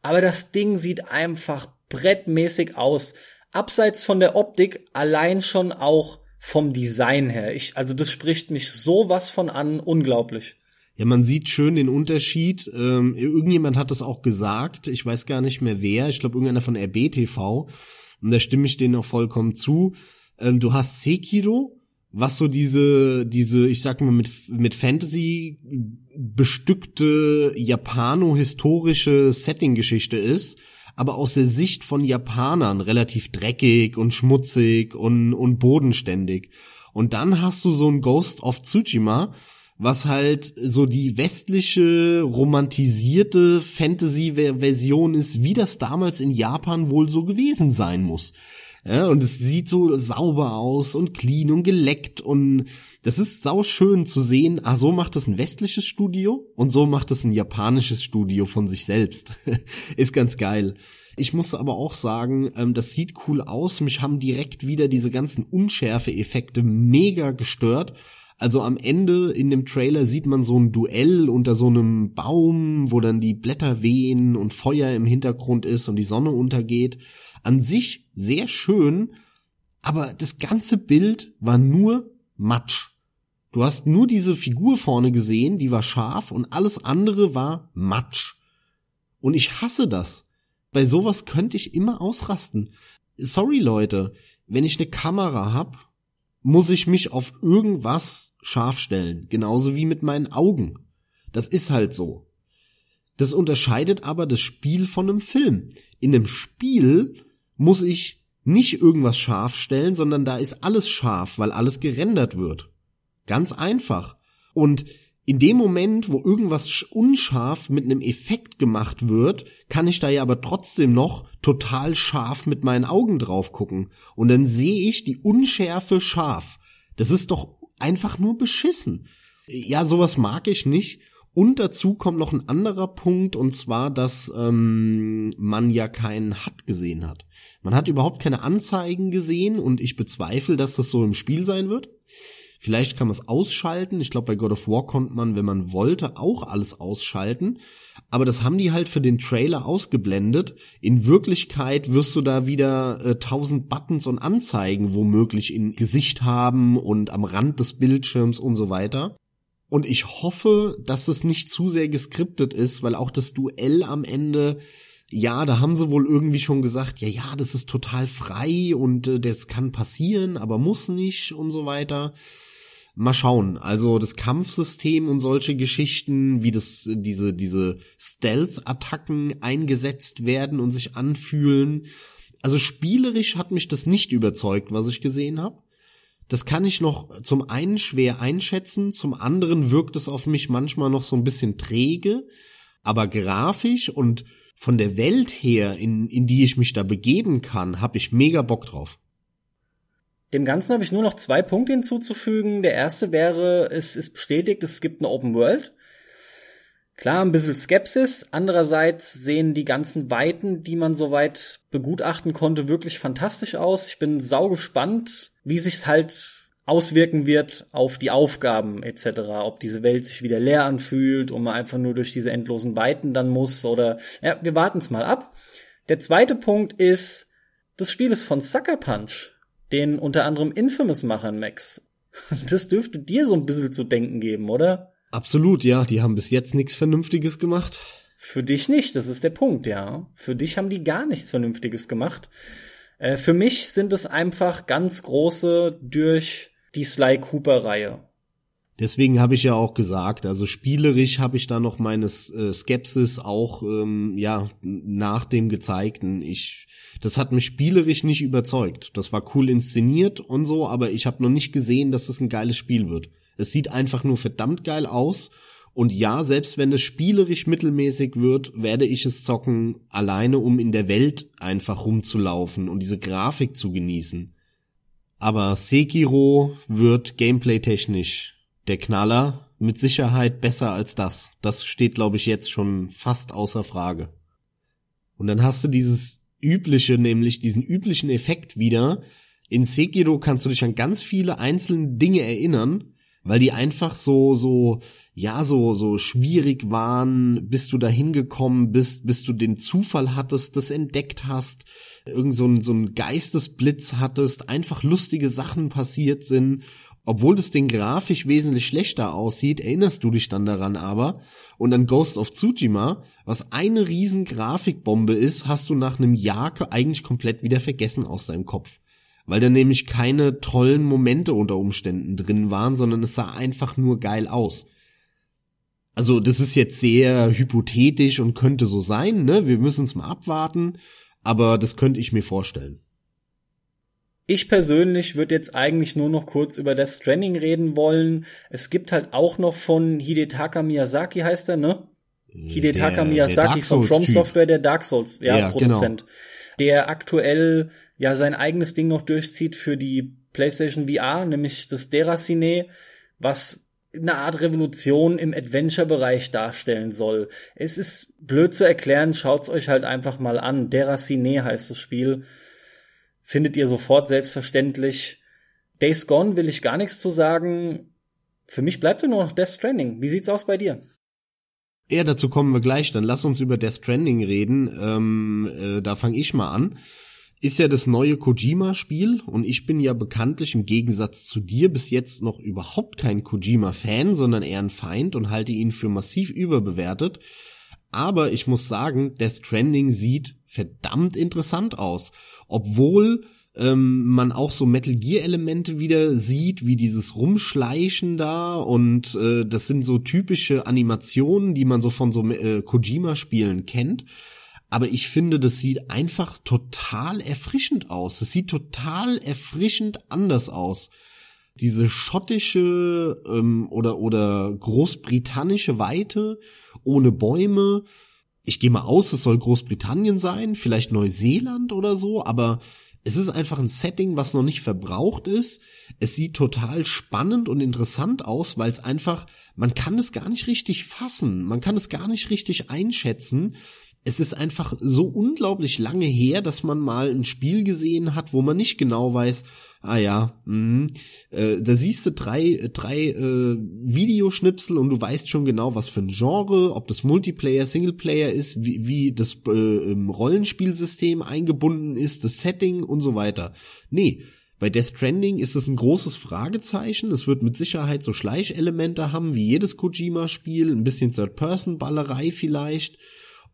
Aber das Ding sieht einfach brettmäßig aus. Abseits von der Optik allein schon auch vom Design her. Ich, also das spricht mich sowas von an, unglaublich. Ja, man sieht schön den Unterschied. Ähm, irgendjemand hat das auch gesagt. Ich weiß gar nicht mehr wer. Ich glaube, irgendeiner von RBTV. Und da stimme ich denen auch vollkommen zu. Ähm, du hast Sekiro, was so diese, diese, ich sag mal, mit, mit Fantasy bestückte japano-historische Setting-Geschichte ist, aber aus der Sicht von Japanern relativ dreckig und schmutzig und, und bodenständig. Und dann hast du so ein Ghost of Tsushima, was halt so die westliche romantisierte Fantasy-Version ist, wie das damals in Japan wohl so gewesen sein muss. Ja, und es sieht so sauber aus und clean und geleckt und das ist sau schön zu sehen. Ah, so macht es ein westliches Studio und so macht es ein japanisches Studio von sich selbst. ist ganz geil. Ich muss aber auch sagen, ähm, das sieht cool aus. Mich haben direkt wieder diese ganzen Unschärfe-Effekte mega gestört. Also am Ende in dem Trailer sieht man so ein Duell unter so einem Baum, wo dann die Blätter wehen und Feuer im Hintergrund ist und die Sonne untergeht. An sich sehr schön, aber das ganze Bild war nur Matsch. Du hast nur diese Figur vorne gesehen, die war scharf und alles andere war Matsch. Und ich hasse das. Bei sowas könnte ich immer ausrasten. Sorry Leute, wenn ich eine Kamera hab muss ich mich auf irgendwas scharf stellen, genauso wie mit meinen Augen. Das ist halt so. Das unterscheidet aber das Spiel von einem Film. In einem Spiel muss ich nicht irgendwas scharf stellen, sondern da ist alles scharf, weil alles gerendert wird. Ganz einfach. Und in dem Moment, wo irgendwas unscharf mit einem Effekt gemacht wird, kann ich da ja aber trotzdem noch total scharf mit meinen Augen drauf gucken. Und dann sehe ich die Unschärfe scharf. Das ist doch einfach nur beschissen. Ja, sowas mag ich nicht. Und dazu kommt noch ein anderer Punkt, und zwar, dass ähm, man ja keinen HUD gesehen hat. Man hat überhaupt keine Anzeigen gesehen und ich bezweifle, dass das so im Spiel sein wird. Vielleicht kann man es ausschalten. Ich glaube, bei God of War konnte man, wenn man wollte, auch alles ausschalten. Aber das haben die halt für den Trailer ausgeblendet. In Wirklichkeit wirst du da wieder äh, tausend Buttons und Anzeigen womöglich in Gesicht haben und am Rand des Bildschirms und so weiter. Und ich hoffe, dass es nicht zu sehr geskriptet ist, weil auch das Duell am Ende ja, da haben sie wohl irgendwie schon gesagt, ja, ja, das ist total frei und äh, das kann passieren, aber muss nicht und so weiter. Mal schauen. Also das Kampfsystem und solche Geschichten, wie das, diese, diese Stealth-Attacken eingesetzt werden und sich anfühlen. Also spielerisch hat mich das nicht überzeugt, was ich gesehen habe. Das kann ich noch zum einen schwer einschätzen, zum anderen wirkt es auf mich manchmal noch so ein bisschen träge, aber grafisch und von der Welt her, in, in die ich mich da begeben kann, habe ich mega Bock drauf. Dem Ganzen habe ich nur noch zwei Punkte hinzuzufügen. Der erste wäre, es ist bestätigt, es gibt eine Open World. Klar, ein bisschen Skepsis. Andererseits sehen die ganzen Weiten, die man soweit begutachten konnte, wirklich fantastisch aus. Ich bin sau gespannt, wie sich's halt auswirken wird auf die Aufgaben etc. Ob diese Welt sich wieder leer anfühlt und man einfach nur durch diese endlosen Weiten dann muss oder ja, wir warten's mal ab. Der zweite Punkt ist, das Spiel ist von Sucker Punch den unter anderem Infamous-Machern, Max. Das dürfte dir so ein bisschen zu denken geben, oder? Absolut, ja. Die haben bis jetzt nichts Vernünftiges gemacht. Für dich nicht, das ist der Punkt, ja. Für dich haben die gar nichts Vernünftiges gemacht. Äh, für mich sind es einfach ganz große durch die Sly Cooper-Reihe. Deswegen habe ich ja auch gesagt, also spielerisch habe ich da noch meine äh, Skepsis auch ähm, ja nach dem gezeigten. Ich, das hat mich spielerisch nicht überzeugt. Das war cool inszeniert und so, aber ich habe noch nicht gesehen, dass das ein geiles Spiel wird. Es sieht einfach nur verdammt geil aus. Und ja, selbst wenn es spielerisch mittelmäßig wird, werde ich es zocken, alleine um in der Welt einfach rumzulaufen und diese Grafik zu genießen. Aber Sekiro wird gameplay-technisch der Knaller mit Sicherheit besser als das. Das steht, glaube ich, jetzt schon fast außer Frage. Und dann hast du dieses übliche, nämlich diesen üblichen Effekt wieder. In Sekiro kannst du dich an ganz viele einzelne Dinge erinnern, weil die einfach so, so, ja, so, so schwierig waren, bis du da hingekommen bist, bis du den Zufall hattest, das entdeckt hast, irgend so ein, so ein Geistesblitz hattest, einfach lustige Sachen passiert sind obwohl das Ding grafisch wesentlich schlechter aussieht, erinnerst du dich dann daran aber. Und an Ghost of Tsushima, was eine riesen Grafikbombe ist, hast du nach einem Jahr eigentlich komplett wieder vergessen aus deinem Kopf. Weil da nämlich keine tollen Momente unter Umständen drin waren, sondern es sah einfach nur geil aus. Also das ist jetzt sehr hypothetisch und könnte so sein, ne? Wir müssen es mal abwarten, aber das könnte ich mir vorstellen. Ich persönlich würde jetzt eigentlich nur noch kurz über Death Stranding reden wollen. Es gibt halt auch noch von Hidetaka Miyazaki heißt er, ne? Hidetaka der, Miyazaki der von From Software, der Dark Souls ja, ja genau. Produzent, genau. der aktuell ja sein eigenes Ding noch durchzieht für die PlayStation VR, nämlich das Deracine, was eine Art Revolution im Adventure-Bereich darstellen soll. Es ist blöd zu erklären, schaut's euch halt einfach mal an. Deracine heißt das Spiel findet ihr sofort selbstverständlich. Days Gone will ich gar nichts zu sagen. Für mich bleibt nur noch Death Stranding. Wie sieht's aus bei dir? Ja, dazu kommen wir gleich. Dann lass uns über Death Stranding reden. Ähm, äh, da fange ich mal an. Ist ja das neue Kojima-Spiel und ich bin ja bekanntlich im Gegensatz zu dir bis jetzt noch überhaupt kein Kojima-Fan, sondern eher ein Feind und halte ihn für massiv überbewertet. Aber ich muss sagen, Death Stranding sieht verdammt interessant aus obwohl ähm, man auch so Metal Gear Elemente wieder sieht, wie dieses Rumschleichen da und äh, das sind so typische Animationen, die man so von so äh, Kojima Spielen kennt. Aber ich finde, das sieht einfach total erfrischend aus. Es sieht total erfrischend anders aus. Diese schottische ähm, oder oder großbritannische Weite ohne Bäume, ich gehe mal aus, es soll Großbritannien sein, vielleicht Neuseeland oder so, aber es ist einfach ein Setting, was noch nicht verbraucht ist. Es sieht total spannend und interessant aus, weil es einfach, man kann es gar nicht richtig fassen, man kann es gar nicht richtig einschätzen, es ist einfach so unglaublich lange her, dass man mal ein Spiel gesehen hat, wo man nicht genau weiß, ah ja, mh, äh, da siehst du drei, drei äh, Videoschnipsel und du weißt schon genau, was für ein Genre, ob das Multiplayer, Singleplayer ist, wie, wie das äh, Rollenspielsystem eingebunden ist, das Setting und so weiter. Nee, bei Death Stranding ist es ein großes Fragezeichen. Es wird mit Sicherheit so Schleichelemente haben, wie jedes Kojima-Spiel, ein bisschen Third-Person-Ballerei vielleicht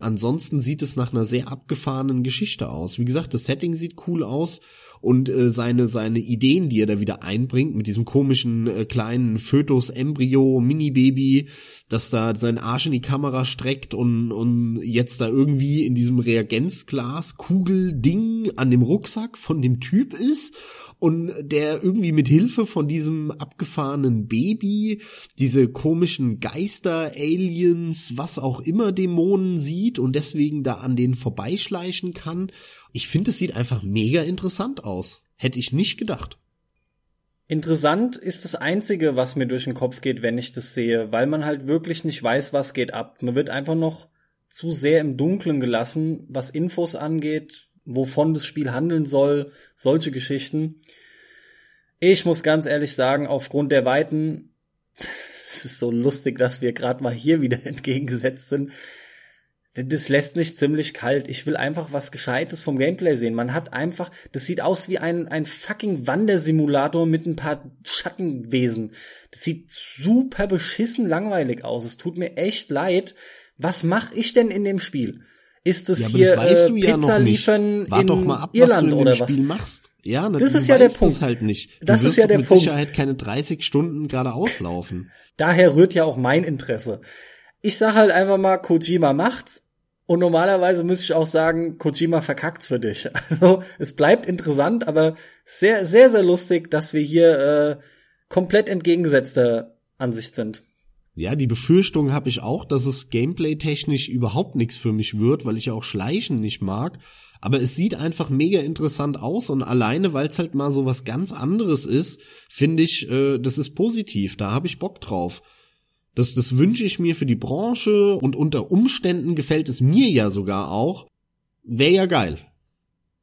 Ansonsten sieht es nach einer sehr abgefahrenen Geschichte aus. Wie gesagt, das Setting sieht cool aus und äh, seine seine Ideen, die er da wieder einbringt mit diesem komischen äh, kleinen Fötus Embryo Mini Baby, das da seinen Arsch in die Kamera streckt und und jetzt da irgendwie in diesem Reagenzglas Kugel Ding an dem Rucksack von dem Typ ist und der irgendwie mit Hilfe von diesem abgefahrenen Baby diese komischen Geister, Aliens, was auch immer Dämonen sieht und deswegen da an denen vorbeischleichen kann. Ich finde, es sieht einfach mega interessant aus. Hätte ich nicht gedacht. Interessant ist das Einzige, was mir durch den Kopf geht, wenn ich das sehe, weil man halt wirklich nicht weiß, was geht ab. Man wird einfach noch zu sehr im Dunkeln gelassen, was Infos angeht, wovon das Spiel handeln soll, solche Geschichten. Ich muss ganz ehrlich sagen, aufgrund der Weiten, es ist so lustig, dass wir gerade mal hier wieder entgegengesetzt sind. Das lässt mich ziemlich kalt. Ich will einfach was Gescheites vom Gameplay sehen. Man hat einfach, das sieht aus wie ein, ein fucking Wandersimulator mit ein paar Schattenwesen. Das sieht super beschissen langweilig aus. Es tut mir echt leid. Was mache ich denn in dem Spiel? Ist es ja, hier das äh, Pizza ja liefern Wart in ab, Irland oder was? Spiel machst. Ja, das ist ja der Punkt. Halt nicht. Du das wirst ist ja der mit Punkt. Sicherheit keine 30 Stunden gerade auslaufen. Daher rührt ja auch mein Interesse. Ich sag halt einfach mal, Kojima macht's. Und normalerweise müsste ich auch sagen, Kojima verkackt's für dich. Also es bleibt interessant, aber sehr, sehr, sehr lustig, dass wir hier äh, komplett entgegengesetzter Ansicht sind. Ja, die Befürchtung habe ich auch, dass es gameplay-technisch überhaupt nichts für mich wird, weil ich ja auch Schleichen nicht mag. Aber es sieht einfach mega interessant aus und alleine, weil es halt mal so was ganz anderes ist, finde ich, äh, das ist positiv. Da habe ich Bock drauf. Das, das wünsche ich mir für die Branche und unter Umständen gefällt es mir ja sogar auch. Wäre ja geil.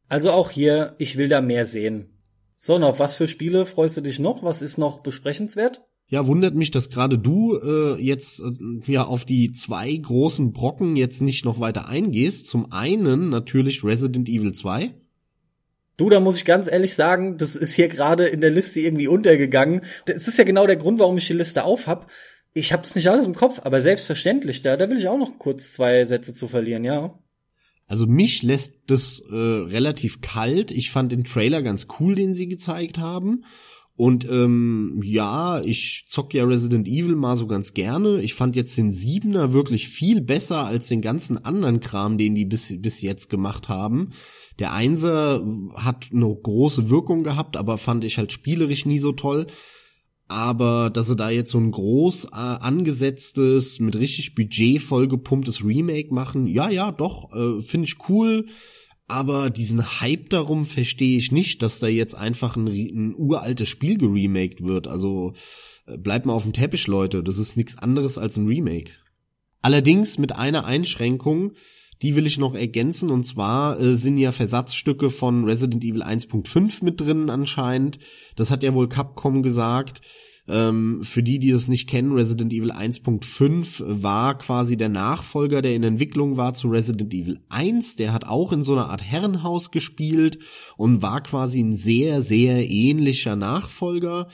Also auch hier, ich will da mehr sehen. So, noch was für Spiele freust du dich noch? Was ist noch besprechenswert? Ja, wundert mich, dass gerade du äh, jetzt äh, ja auf die zwei großen Brocken jetzt nicht noch weiter eingehst. Zum einen natürlich Resident Evil 2. Du, da muss ich ganz ehrlich sagen, das ist hier gerade in der Liste irgendwie untergegangen. Das ist ja genau der Grund, warum ich die Liste aufhab. Ich habe das nicht alles im Kopf, aber selbstverständlich, da, da will ich auch noch kurz zwei Sätze zu verlieren, ja. Also mich lässt das äh, relativ kalt. Ich fand den Trailer ganz cool, den sie gezeigt haben. Und ähm, ja, ich zock ja Resident Evil mal so ganz gerne. Ich fand jetzt den Siebener wirklich viel besser als den ganzen anderen Kram, den die bis, bis jetzt gemacht haben. Der Einser hat eine große Wirkung gehabt, aber fand ich halt spielerisch nie so toll. Aber dass sie da jetzt so ein groß äh, angesetztes, mit richtig Budget vollgepumptes Remake machen, ja, ja, doch, äh, finde ich cool aber diesen Hype darum verstehe ich nicht, dass da jetzt einfach ein, ein uraltes Spiel geremaked wird. Also äh, bleibt mal auf dem Teppich, Leute. Das ist nichts anderes als ein Remake. Allerdings mit einer Einschränkung, die will ich noch ergänzen, und zwar äh, sind ja Versatzstücke von Resident Evil 1.5 mit drin anscheinend. Das hat ja wohl Capcom gesagt. Ähm, für die, die das nicht kennen, Resident Evil 1.5 war quasi der Nachfolger, der in Entwicklung war zu Resident Evil 1. Der hat auch in so einer Art Herrenhaus gespielt und war quasi ein sehr, sehr ähnlicher Nachfolger.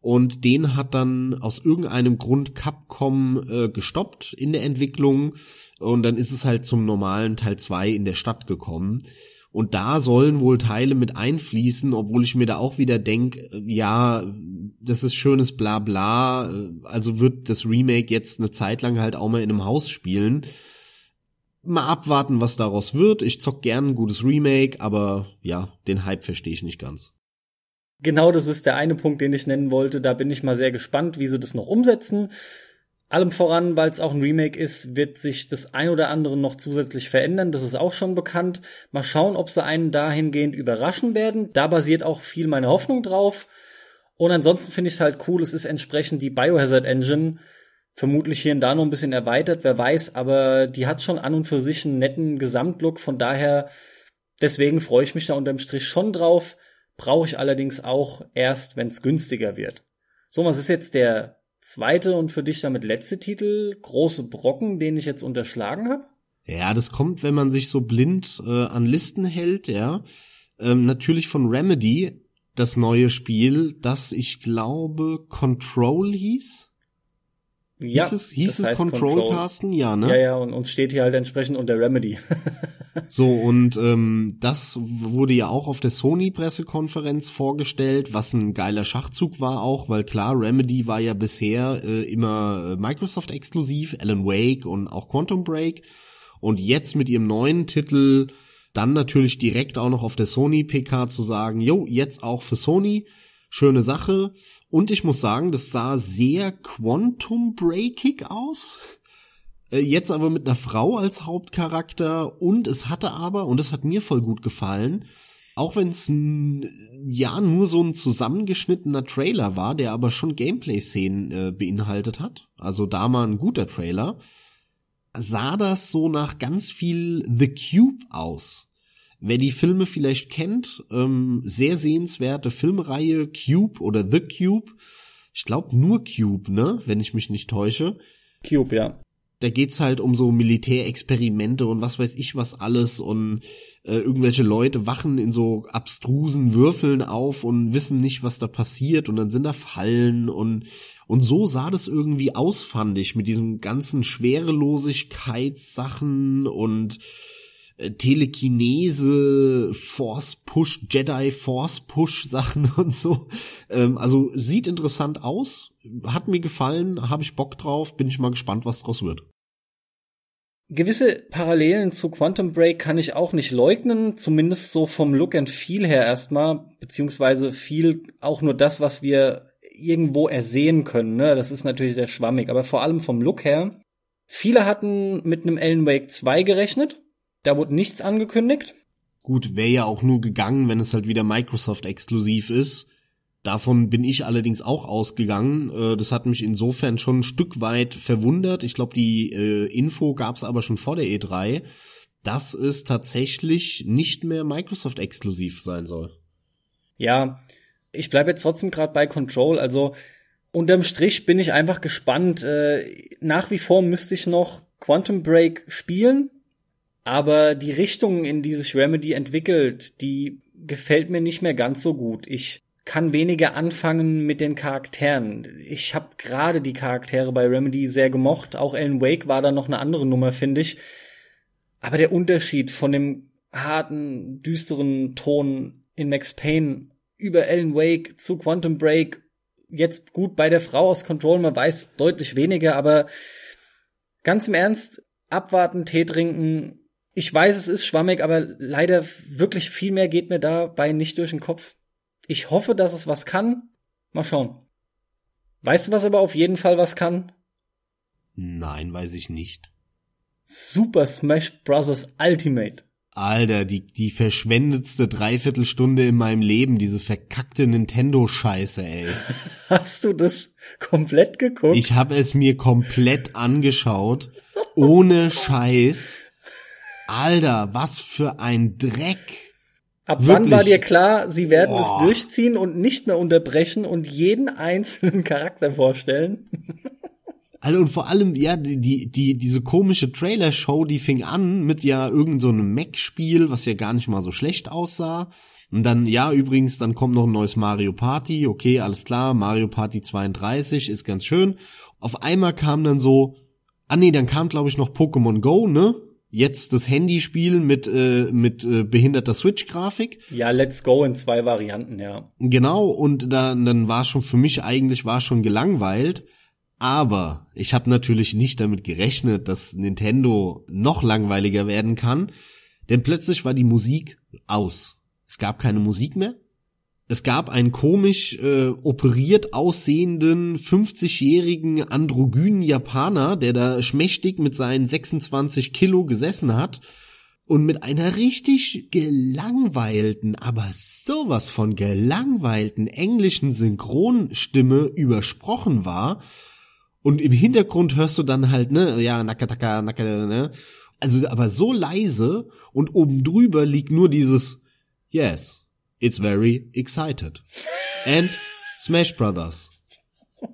Und den hat dann aus irgendeinem Grund Capcom äh, gestoppt in der Entwicklung. Und dann ist es halt zum normalen Teil 2 in der Stadt gekommen. Und da sollen wohl Teile mit einfließen, obwohl ich mir da auch wieder denk, äh, ja, das ist schönes Blabla, äh, also wird das Remake jetzt eine Zeit lang halt auch mal in einem Haus spielen. Mal abwarten, was daraus wird. Ich zock gern ein gutes Remake, aber ja, den Hype verstehe ich nicht ganz. Genau, das ist der eine Punkt, den ich nennen wollte. Da bin ich mal sehr gespannt, wie sie das noch umsetzen. Allem voran, weil es auch ein Remake ist, wird sich das ein oder andere noch zusätzlich verändern. Das ist auch schon bekannt. Mal schauen, ob sie einen dahingehend überraschen werden. Da basiert auch viel meine Hoffnung drauf. Und ansonsten finde ich es halt cool, es ist entsprechend die Biohazard Engine. Vermutlich hier und da noch ein bisschen erweitert, wer weiß, aber die hat schon an und für sich einen netten Gesamtlook. Von daher, deswegen freue ich mich da unterm Strich schon drauf. Brauche ich allerdings auch erst, wenn es günstiger wird. So, was ist jetzt der zweite und für dich damit letzte Titel, große Brocken, den ich jetzt unterschlagen habe? Ja, das kommt, wenn man sich so blind äh, an Listen hält, ja. Ähm, natürlich von Remedy, das neue Spiel, das ich glaube Control hieß. Ja, hieß es, hieß das es heißt Control, Control. Casten? Ja, ne? Ja, ja, und uns steht hier halt entsprechend unter Remedy. So, und ähm, das wurde ja auch auf der Sony-Pressekonferenz vorgestellt, was ein geiler Schachzug war auch, weil klar, Remedy war ja bisher äh, immer äh, Microsoft-exklusiv, Alan Wake und auch Quantum Break. Und jetzt mit ihrem neuen Titel dann natürlich direkt auch noch auf der Sony-PK zu sagen, jo, jetzt auch für Sony, schöne Sache. Und ich muss sagen, das sah sehr Quantum Breakig aus. Äh, Jetzt aber mit einer Frau als Hauptcharakter und es hatte aber, und das hat mir voll gut gefallen, auch wenn es ja nur so ein zusammengeschnittener Trailer war, der aber schon Gameplay-Szenen äh, beinhaltet hat, also da mal ein guter Trailer, sah das so nach ganz viel The Cube aus. Wer die Filme vielleicht kennt, ähm, sehr sehenswerte Filmreihe Cube oder The Cube. Ich glaube nur Cube, ne, wenn ich mich nicht täusche Cube, ja. da geht's halt um so Militärexperimente und was weiß ich was alles und äh, irgendwelche Leute wachen in so abstrusen Würfeln auf und wissen nicht, was da passiert und dann sind da Fallen und und so sah das irgendwie aus, fand ich, mit diesen ganzen Schwerelosigkeitssachen und Telekinese, Force Push, Jedi Force Push Sachen und so. Ähm, also sieht interessant aus, hat mir gefallen, habe ich Bock drauf, bin ich mal gespannt, was draus wird. Gewisse Parallelen zu Quantum Break kann ich auch nicht leugnen, zumindest so vom Look and Feel her erstmal, beziehungsweise viel auch nur das, was wir irgendwo ersehen können. Ne? Das ist natürlich sehr schwammig, aber vor allem vom Look her. Viele hatten mit einem Alan Wake 2 gerechnet, da wurde nichts angekündigt. Gut, wäre ja auch nur gegangen, wenn es halt wieder Microsoft exklusiv ist. Davon bin ich allerdings auch ausgegangen. Äh, Das hat mich insofern schon ein Stück weit verwundert. Ich glaube, die äh, Info gab es aber schon vor der E3, dass es tatsächlich nicht mehr Microsoft exklusiv sein soll. Ja, ich bleibe jetzt trotzdem gerade bei Control. Also unterm Strich bin ich einfach gespannt. Äh, nach wie vor müsste ich noch Quantum Break spielen, aber die Richtung, in die sich Remedy entwickelt, die gefällt mir nicht mehr ganz so gut. Ich kann weniger anfangen mit den Charakteren. Ich habe gerade die Charaktere bei Remedy sehr gemocht. Auch Alan Wake war da noch eine andere Nummer, finde ich. Aber der Unterschied von dem harten, düsteren Ton in Max Payne über Alan Wake zu Quantum Break, jetzt gut bei der Frau aus Control, man weiß deutlich weniger, aber ganz im Ernst, abwarten, Tee trinken. Ich weiß, es ist schwammig, aber leider wirklich viel mehr geht mir dabei nicht durch den Kopf. Ich hoffe, dass es was kann. Mal schauen. Weißt du, was aber auf jeden Fall was kann? Nein, weiß ich nicht. Super Smash Bros. Ultimate. Alter, die, die verschwendetste Dreiviertelstunde in meinem Leben, diese verkackte Nintendo-Scheiße, ey. Hast du das komplett geguckt? Ich habe es mir komplett angeschaut, ohne Scheiß. Alter, was für ein Dreck. Ab wann wirklich? war dir klar, sie werden Boah. es durchziehen und nicht mehr unterbrechen und jeden einzelnen Charakter vorstellen? Alter, und vor allem, ja, die, die, die diese komische Trailer-Show, die fing an mit ja irgend so einem Mac-Spiel, was ja gar nicht mal so schlecht aussah. Und dann, ja, übrigens, dann kommt noch ein neues Mario Party. Okay, alles klar, Mario Party 32 ist ganz schön. Auf einmal kam dann so, ah nee, dann kam glaube ich noch Pokémon Go, ne? Jetzt das Handyspiel mit äh, mit äh, behinderter Switch-Grafik. Ja, let's go in zwei Varianten, ja. Genau, und dann, dann war schon für mich eigentlich war schon gelangweilt. Aber ich habe natürlich nicht damit gerechnet, dass Nintendo noch langweiliger werden kann, denn plötzlich war die Musik aus. Es gab keine Musik mehr. Es gab einen komisch äh, operiert aussehenden 50-jährigen androgynen Japaner, der da schmächtig mit seinen 26 Kilo gesessen hat und mit einer richtig gelangweilten, aber sowas von gelangweilten englischen Synchronstimme übersprochen war. Und im Hintergrund hörst du dann halt, ne, ja, Nakataka, Naka, ne. Also, aber so leise und oben drüber liegt nur dieses Yes, it's very excited. And Smash Brothers.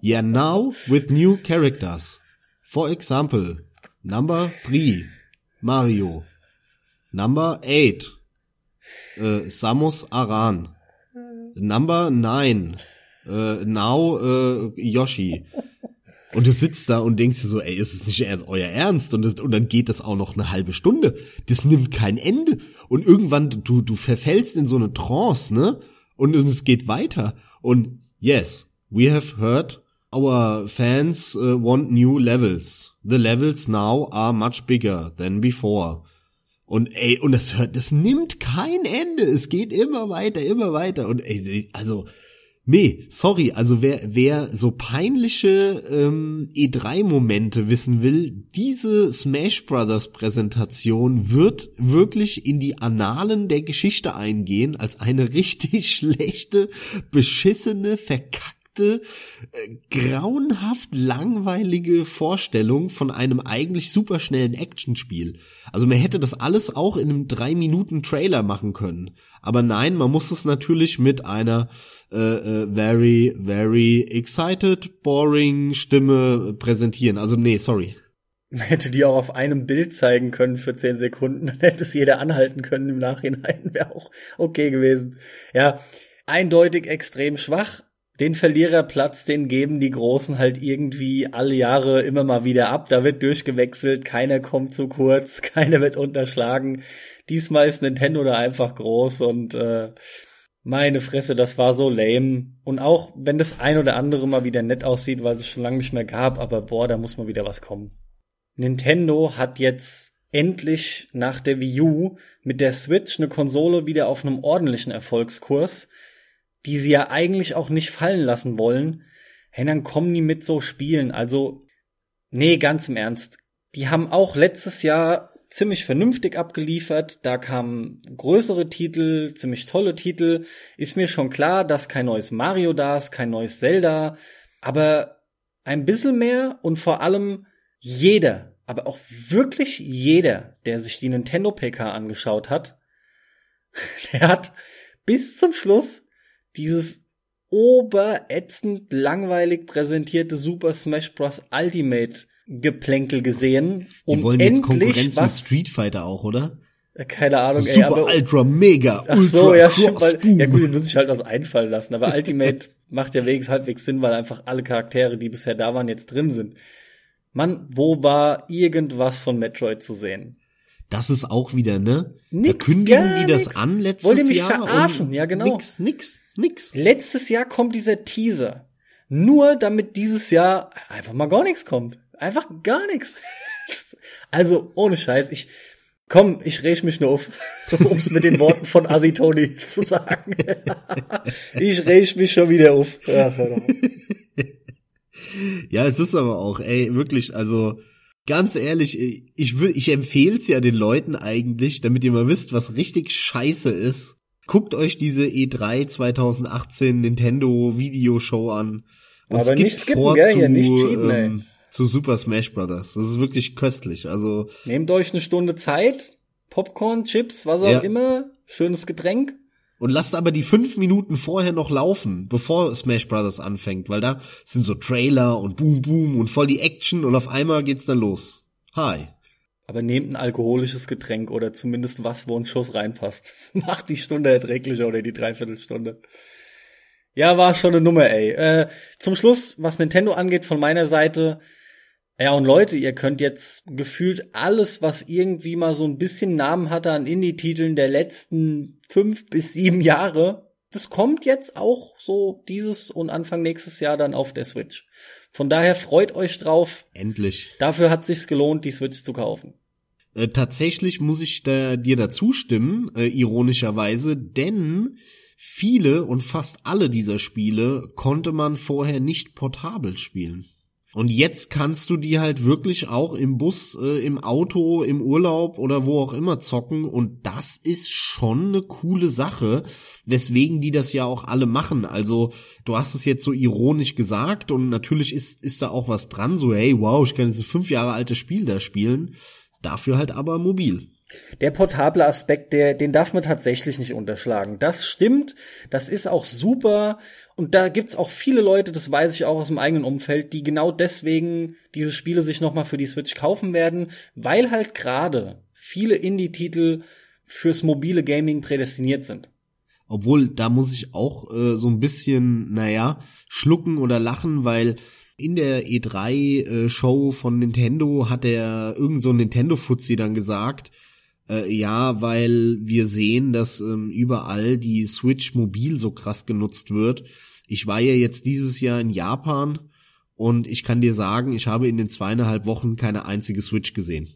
Yeah, now with new characters. For example, number three, Mario. Number eight, äh, Samus Aran. Number nine, äh, now äh, Yoshi. Und du sitzt da und denkst dir so, ey, ist es nicht ernst, euer Ernst? Und, das, und dann geht das auch noch eine halbe Stunde. Das nimmt kein Ende. Und irgendwann, du, du verfällst in so eine Trance, ne? Und, es geht weiter. Und yes, we have heard our fans uh, want new levels. The levels now are much bigger than before. Und ey, und das hört, das nimmt kein Ende. Es geht immer weiter, immer weiter. Und ey, also, nee, sorry, also wer, wer so peinliche ähm, E3-Momente wissen will, diese Smash Brothers Präsentation wird wirklich in die Annalen der Geschichte eingehen als eine richtig schlechte, beschissene, verkackte verkackte, äh, grauenhaft langweilige Vorstellung von einem eigentlich superschnellen Actionspiel. Also man hätte das alles auch in einem drei Minuten Trailer machen können. Aber nein, man muss es natürlich mit einer äh, äh, very, very excited, boring Stimme präsentieren. Also nee, sorry. Man hätte die auch auf einem Bild zeigen können für zehn Sekunden, dann hätte es jeder anhalten können im Nachhinein, wäre auch okay gewesen. Ja, eindeutig extrem schwach, den Verliererplatz, den geben die Großen halt irgendwie alle Jahre immer mal wieder ab. Da wird durchgewechselt, keiner kommt zu kurz, keiner wird unterschlagen. Diesmal ist Nintendo da einfach groß und äh, meine Fresse, das war so lame. Und auch wenn das ein oder andere mal wieder nett aussieht, weil es schon lange nicht mehr gab, aber boah, da muss mal wieder was kommen. Nintendo hat jetzt endlich nach der Wii U mit der Switch eine Konsole wieder auf einem ordentlichen Erfolgskurs die sie ja eigentlich auch nicht fallen lassen wollen, hey, dann kommen die mit so Spielen. Also, nee, ganz im Ernst. Die haben auch letztes Jahr ziemlich vernünftig abgeliefert. Da kamen größere Titel, ziemlich tolle Titel. Ist mir schon klar, dass kein neues Mario da ist, kein neues Zelda. Aber ein bisschen mehr und vor allem jeder, aber auch wirklich jeder, der sich die Nintendo PK angeschaut hat, der hat bis zum Schluss dieses oberätzend langweilig präsentierte Super Smash Bros. Ultimate Geplänkel gesehen. Um Die wollen jetzt Konkurrenz was, mit Street Fighter auch, oder? Äh, keine Ahnung, so ey, Super, aber, Ultra, Mega, ach Ultra, so, ja, Cross, weil, ja gut, die müssen sich halt was einfallen lassen. Aber Ultimate macht ja wenigstens halbwegs Sinn, weil einfach alle Charaktere, die bisher da waren, jetzt drin sind. Mann, wo war irgendwas von Metroid zu sehen? Das ist auch wieder, ne? Nix, da kündigen die das nix. an letztes Jahr. Wollt ihr mich Jahr verarschen? Ja, genau. Nix, nix. Nix. Letztes Jahr kommt dieser Teaser. Nur damit dieses Jahr einfach mal gar nichts kommt. Einfach gar nichts. Also, ohne Scheiß, ich, komm, ich räch mich nur auf, um es mit den Worten von Asitoni zu sagen. ich räch mich schon wieder auf. Ja, ja, es ist aber auch, ey, wirklich, also, ganz ehrlich, ich ich empfehle es ja den Leuten eigentlich, damit ihr mal wisst, was richtig scheiße ist. Guckt euch diese E3 2018 Nintendo Videoshow an und Aber skippt nicht skippen, vor gell? zu, ja, nicht cheaten, ähm, zu Super Smash Brothers. Das ist wirklich köstlich. Also nehmt euch eine Stunde Zeit, Popcorn, Chips, was auch ja. immer, schönes Getränk. Und lasst aber die fünf Minuten vorher noch laufen, bevor Smash Brothers anfängt, weil da sind so Trailer und Boom Boom und voll die Action und auf einmal geht's dann los. Hi. Aber nehmt ein alkoholisches Getränk oder zumindest was, wo ein Schuss reinpasst. Das macht die Stunde erträglicher oder die Dreiviertelstunde. Ja, war schon eine Nummer, ey. Äh, zum Schluss, was Nintendo angeht, von meiner Seite. Ja, und Leute, ihr könnt jetzt gefühlt alles, was irgendwie mal so ein bisschen Namen hatte an Indie-Titeln der letzten fünf bis sieben Jahre, das kommt jetzt auch so dieses und Anfang nächstes Jahr dann auf der Switch. Von daher freut euch drauf. Endlich. Dafür hat sich's gelohnt, die Switch zu kaufen. Äh, tatsächlich muss ich da, dir dazu stimmen, äh, ironischerweise, denn viele und fast alle dieser Spiele konnte man vorher nicht portabel spielen. Und jetzt kannst du die halt wirklich auch im Bus, äh, im Auto, im Urlaub oder wo auch immer zocken. Und das ist schon eine coole Sache, weswegen die das ja auch alle machen. Also du hast es jetzt so ironisch gesagt und natürlich ist, ist da auch was dran. So, hey, wow, ich kann jetzt ein fünf Jahre altes Spiel da spielen. Dafür halt aber mobil. Der portable Aspekt, der, den darf man tatsächlich nicht unterschlagen. Das stimmt, das ist auch super. Und da gibt's auch viele Leute, das weiß ich auch aus dem eigenen Umfeld, die genau deswegen diese Spiele sich nochmal für die Switch kaufen werden, weil halt gerade viele Indie-Titel fürs mobile Gaming prädestiniert sind. Obwohl, da muss ich auch äh, so ein bisschen, naja, schlucken oder lachen, weil In der E3-Show äh, von Nintendo hat der irgend so ein Nintendo-Fuzzi dann gesagt, äh, ja, weil wir sehen, dass ähm, überall die Switch mobil so krass genutzt wird. Ich war ja jetzt dieses Jahr in Japan und ich kann dir sagen, ich habe in den zweieinhalb Wochen keine einzige Switch gesehen.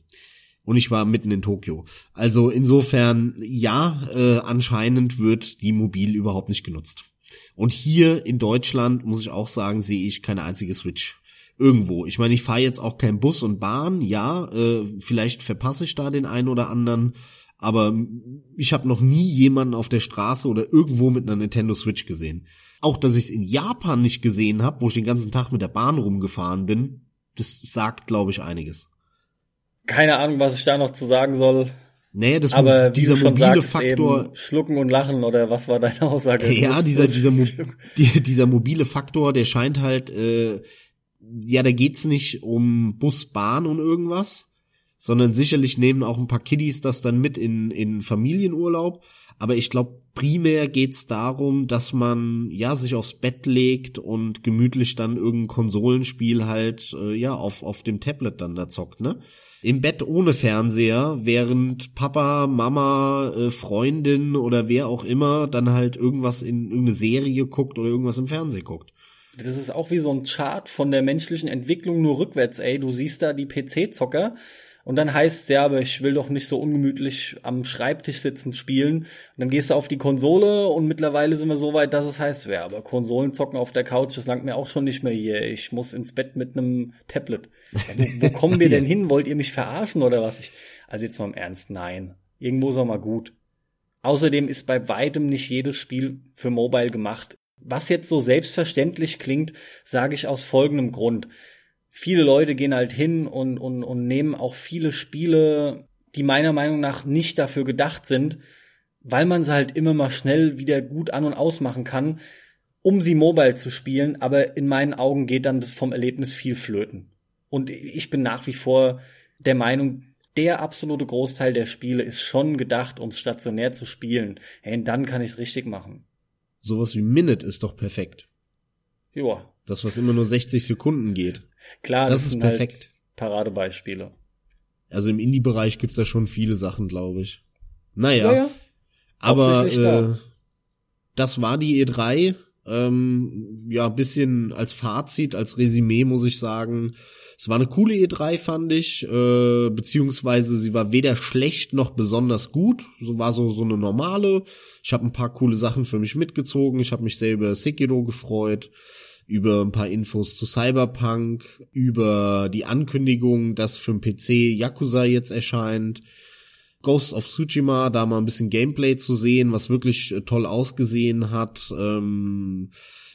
Und ich war mitten in Tokio. Also insofern, ja, äh, anscheinend wird die mobil überhaupt nicht genutzt. Und hier in Deutschland, muss ich auch sagen, sehe ich keine einzige Switch irgendwo. Ich meine, ich fahre jetzt auch kein Bus und Bahn, ja, äh, vielleicht verpasse ich da den einen oder anderen, aber ich habe noch nie jemanden auf der Straße oder irgendwo mit einer Nintendo Switch gesehen. Auch dass ich es in Japan nicht gesehen habe, wo ich den ganzen Tag mit der Bahn rumgefahren bin, das sagt, glaube ich, einiges. Keine Ahnung, was ich da noch zu sagen soll. Nee, das aber dieser mobile sagst, Faktor schlucken und lachen oder was war deine Aussage? Ja, dieser dieser Mo die, dieser mobile Faktor, der scheint halt äh, ja, da geht's nicht um Bus, Bahn und irgendwas, sondern sicherlich nehmen auch ein paar Kiddies das dann mit in in Familienurlaub, aber ich glaube primär geht's darum, dass man ja sich aufs Bett legt und gemütlich dann irgendein Konsolenspiel halt äh, ja auf auf dem Tablet dann da zockt, ne? im Bett ohne Fernseher, während Papa, Mama, äh, Freundin oder wer auch immer dann halt irgendwas in irgendeine Serie guckt oder irgendwas im Fernsehen guckt. Das ist auch wie so ein Chart von der menschlichen Entwicklung nur rückwärts, ey. Du siehst da die PC-Zocker und dann heißt ja, aber ich will doch nicht so ungemütlich am Schreibtisch sitzen spielen. Und dann gehst du auf die Konsole und mittlerweile sind wir so weit, dass es heißt, ja, aber Konsolen zocken auf der Couch, das langt mir auch schon nicht mehr hier. Ich muss ins Bett mit einem Tablet. Wo, wo, kommen wir denn hin? Wollt ihr mich verarschen oder was? Ich, also jetzt mal im Ernst, nein. Irgendwo ist auch mal gut. Außerdem ist bei weitem nicht jedes Spiel für Mobile gemacht. Was jetzt so selbstverständlich klingt, sage ich aus folgendem Grund viele Leute gehen halt hin und, und, und nehmen auch viele Spiele, die meiner Meinung nach nicht dafür gedacht sind, weil man sie halt immer mal schnell wieder gut an und ausmachen kann, um sie mobile zu spielen, aber in meinen Augen geht dann das vom Erlebnis viel flöten. Und ich bin nach wie vor der Meinung, der absolute Großteil der Spiele ist schon gedacht, um stationär zu spielen. Hey, dann kann ich es richtig machen. Sowas wie Minute ist doch perfekt. Ja. Das, was immer nur 60 Sekunden geht. Klar, das, das ist perfekt. Halt Paradebeispiele. Also im Indie-Bereich gibt's da schon viele Sachen, glaube ich. Naja. Ja, ja. Aber äh, da. das war die E3. Ähm, ja, bisschen als Fazit, als Resümee muss ich sagen, es war eine coole E3, fand ich, äh, beziehungsweise sie war weder schlecht noch besonders gut. So war so so eine normale. Ich habe ein paar coole Sachen für mich mitgezogen. Ich habe mich selber Sekiro gefreut über ein paar Infos zu Cyberpunk, über die Ankündigung, dass für den PC Yakuza jetzt erscheint, Ghost of Tsushima, da mal ein bisschen Gameplay zu sehen, was wirklich äh, toll ausgesehen hat, ähm,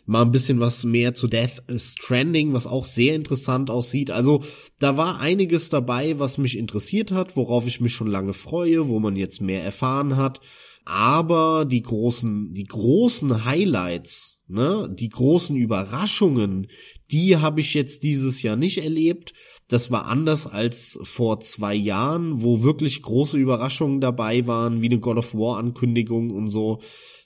mal ein bisschen was mehr zu Death Stranding, was auch sehr interessant aussieht. Also da war einiges dabei, was mich interessiert hat, worauf ich mich schon lange freue, wo man jetzt mehr erfahren hat. Aber die großen, die großen Highlights Ne? Die großen Überraschungen, die habe ich jetzt dieses Jahr nicht erlebt. Das war anders als vor zwei Jahren, wo wirklich große Überraschungen dabei waren, wie eine God of War Ankündigung und so.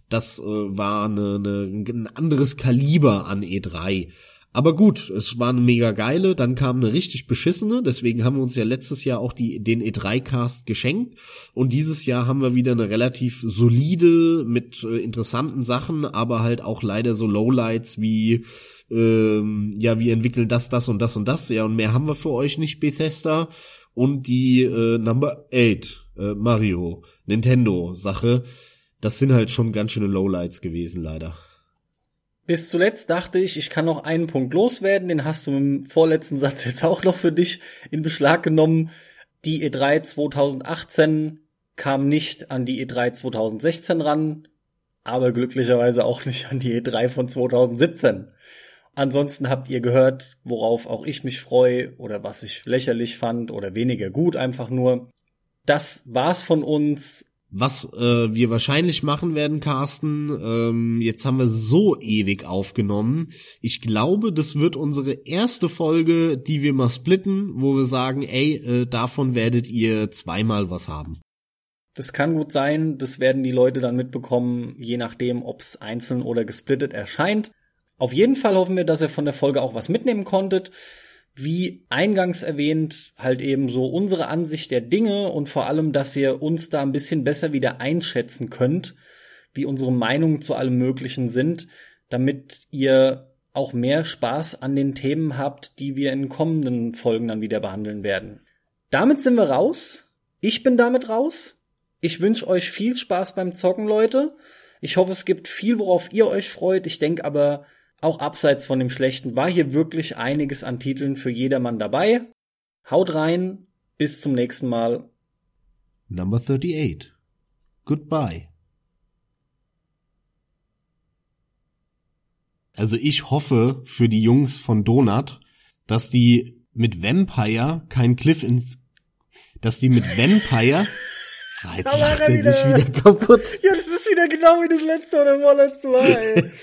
Das äh, war eine, eine, ein anderes Kaliber an E3. Aber gut, es war eine mega geile, dann kam eine richtig beschissene, deswegen haben wir uns ja letztes Jahr auch die, den E3-Cast geschenkt. Und dieses Jahr haben wir wieder eine relativ solide mit äh, interessanten Sachen, aber halt auch leider so Lowlights wie ähm, ja, wir entwickeln das, das und das und das, ja, und mehr haben wir für euch nicht, Bethesda. Und die äh, Number 8, äh, Mario, Nintendo-Sache, das sind halt schon ganz schöne Lowlights gewesen, leider. Bis zuletzt dachte ich, ich kann noch einen Punkt loswerden, den hast du im vorletzten Satz jetzt auch noch für dich in Beschlag genommen. Die E3 2018 kam nicht an die E3 2016 ran, aber glücklicherweise auch nicht an die E3 von 2017. Ansonsten habt ihr gehört, worauf auch ich mich freue oder was ich lächerlich fand oder weniger gut einfach nur. Das war's von uns. Was äh, wir wahrscheinlich machen werden, Carsten, ähm, jetzt haben wir so ewig aufgenommen. Ich glaube, das wird unsere erste Folge, die wir mal splitten, wo wir sagen, ey, äh, davon werdet ihr zweimal was haben. Das kann gut sein, das werden die Leute dann mitbekommen, je nachdem, ob es einzeln oder gesplittet erscheint. Auf jeden Fall hoffen wir, dass ihr von der Folge auch was mitnehmen konntet. Wie eingangs erwähnt, halt eben so unsere Ansicht der Dinge und vor allem, dass ihr uns da ein bisschen besser wieder einschätzen könnt, wie unsere Meinungen zu allem Möglichen sind, damit ihr auch mehr Spaß an den Themen habt, die wir in kommenden Folgen dann wieder behandeln werden. Damit sind wir raus. Ich bin damit raus. Ich wünsche euch viel Spaß beim Zocken, Leute. Ich hoffe, es gibt viel, worauf ihr euch freut. Ich denke aber, auch abseits von dem Schlechten war hier wirklich einiges an Titeln für jedermann dabei. Haut rein. Bis zum nächsten Mal. Number 38. Goodbye. Also ich hoffe für die Jungs von Donut, dass die mit Vampire kein Cliff ins, dass die mit Vampire, ah, jetzt lacht er wieder. sich wieder kaputt. Ja, das ist wieder genau wie das letzte oder vorletzte Mal, ey.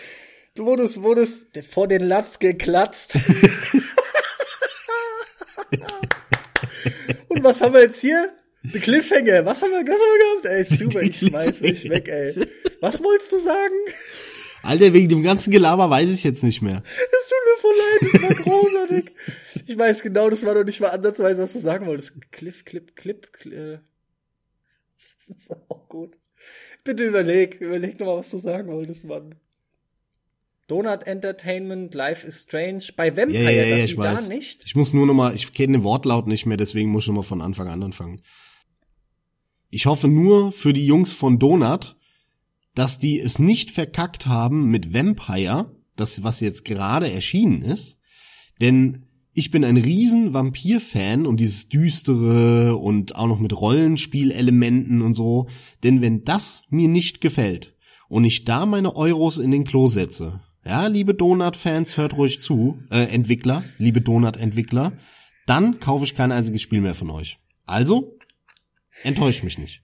Du wurdest, wurdest vor den Latz geklatzt. Und was haben wir jetzt hier? The Cliffhanger. Was haben wir, was haben wir gehabt? Ey, super, ich schmeiß mich weg, ey. Was wolltest du sagen? Alter, wegen dem ganzen Gelaber weiß ich jetzt nicht mehr. Es tut mir voll leid, das war großartig. Ich weiß genau, das war doch nicht mal ansatzweise, was du sagen wolltest. Cliff, Clip, Clip, Clip. Äh. Das ist auch gut. Bitte überleg, überleg nochmal, was du sagen wolltest, Mann. Donut Entertainment, Life is Strange. Bei Vampire, Ja, ja, ja, das ich sie weiß. da nicht. Ich muss nur noch mal, ich kenne den Wortlaut nicht mehr, deswegen muss ich noch mal von Anfang an anfangen. Ich hoffe nur für die Jungs von Donut, dass die es nicht verkackt haben mit Vampire, das was jetzt gerade erschienen ist, denn ich bin ein riesen Vampir-Fan und dieses düstere und auch noch mit Rollenspielelementen und so, denn wenn das mir nicht gefällt und ich da meine Euros in den Klo setze, ja, liebe Donut-Fans, hört ruhig zu, äh, Entwickler, liebe Donut-Entwickler, dann kaufe ich kein einziges Spiel mehr von euch. Also, enttäuscht mich nicht.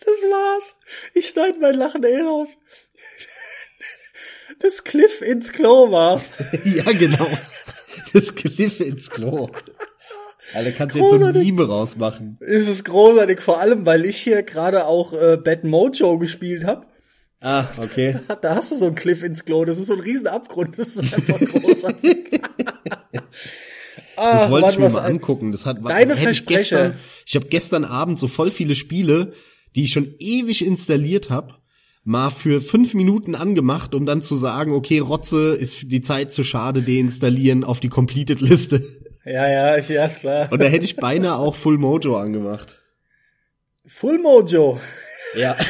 Das war's. Ich schneide mein Lachen eh raus. Das Cliff ins Klo war's. ja, genau. Das Cliff ins Klo. Alter, kannst jetzt so ein. Meme rausmachen. Es ist großartig, vor allem, weil ich hier gerade auch äh, Bad Mojo gespielt habe. Ah, okay. Da hast du so einen Cliff ins Klo. Das ist so ein riesen Abgrund. Das ist einfach großartig. Ach, Das wollte Mann, ich mir mal angucken. Das hat Deine hätte ich gestern. Ich habe gestern Abend so voll viele Spiele, die ich schon ewig installiert habe, mal für fünf Minuten angemacht, um dann zu sagen, okay, Rotze ist die Zeit zu schade, deinstallieren auf die Completed Liste. Ja, ja, ich, ja, ist klar. Und da hätte ich beinahe auch Full Mojo angemacht. Full Mojo. Ja.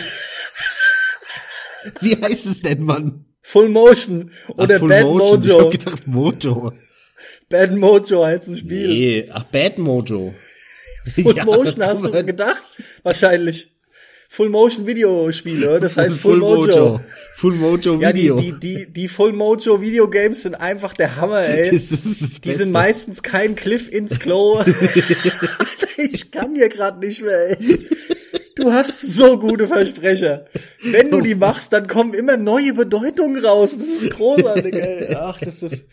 Wie heißt es denn, Mann? Full Motion. Oder Ach, Full Bad Motion. Ich Mojo. hab gedacht Mojo. Bad Mojo heißt das Spiel. Nee, ach, Bad Mojo. Full Ja, Motion hast du gedacht? Wahrscheinlich. Full Motion Videospiele, das heißt Full, Mojo. Full Mojo Ja, die, Video. die, die, die Full Mojo Videogames sind einfach der Hammer, ey. Das ist das Die Beste. sind meistens kein Cliff ins Klo. ich kann hier gerade nicht mehr, ey. Du hast so gute Versprecher. Wenn du die machst, dann kommen immer neue Bedeutungen raus. Das ist großartig, ey. Ach, das ist.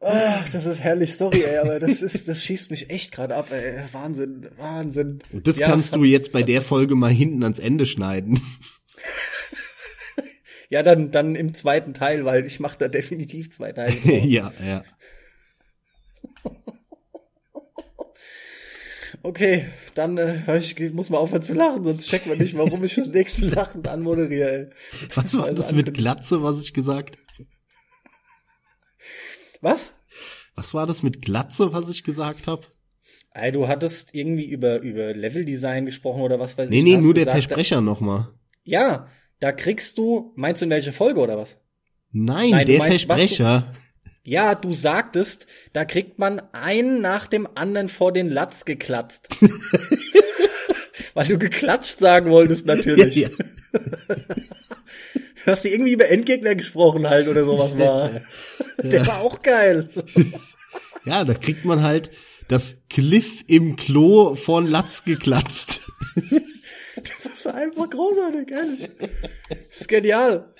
Ach, das ist herrlich, sorry, ey, aber das ist, das schießt mich echt gerade ab, ey. Wahnsinn, Wahnsinn. Das Ja, kannst du jetzt bei der Folge mal hinten ans Ende schneiden. Ja, dann, dann im zweiten Teil, weil ich mache da definitiv zwei Teile. ja, ja. Okay, dann äh, ich muss mal aufhören zu lachen, sonst checkt man nicht, warum ich das nächste lachend anmoderiere. Ey. Was war Also das mit Glatze, was ich gesagt? Was? Was war das mit Glatze, was ich gesagt habe? Ey, du hattest irgendwie über über Leveldesign gesprochen oder was weiß Nee, ich. nee, hast nur der gesagt, Versprecher nochmal. Ja, da kriegst du, meinst du in welche Folge oder was? Nein, Nein, der meinst, Versprecher. Ja, du sagtest, da kriegt man einen nach dem anderen vor den Latz geklatzt. Weil du geklatscht sagen wolltest natürlich. Ja, Hast du irgendwie über Endgegner gesprochen halt oder sowas war. Der war auch geil. ja, da kriegt man halt das Cliff im Klo von Latz geklatzt. Das ist einfach großartig, ehrlich. Das ist genial.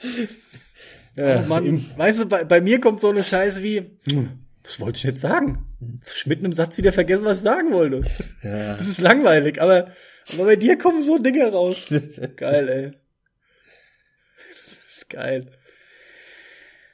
Ja, Oh Mann, weißt du, bei, bei mir kommt so eine Scheiße wie, hm, was wollte ich jetzt sagen? Mitten im Satz wieder vergessen, was ich sagen wollte. Ja. Das ist langweilig, aber, aber bei dir kommen so Dinge raus. Geil, ey. Das Geil.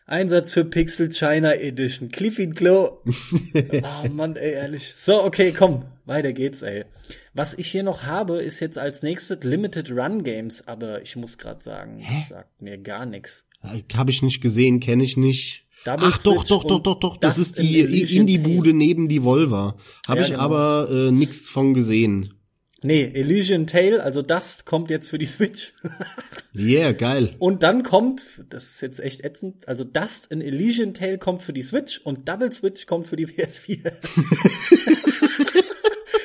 Einsatz für Pixel China Edition. Cliffy Glow. oh Mann, ey, ehrlich. So, okay, komm. Weiter geht's, ey. Was ich hier noch habe, ist jetzt als nächstes Limited Run Games, aber ich muss gerade sagen, das sagt mir gar nichts. Habe ich nicht gesehen, kenne ich nicht. Double Ach doch, Switch doch, doch, und doch, doch, das Dust ist die Indie-Bude neben die Volva. Habe Ja, ich genau. aber äh, nix von gesehen. Nee, Elysian Tale, also Dust kommt jetzt für die Switch. Yeah, geil. Und dann kommt, das ist jetzt echt ätzend, also Dust in Elysian Tale kommt für die Switch und Double Switch kommt für die PS4.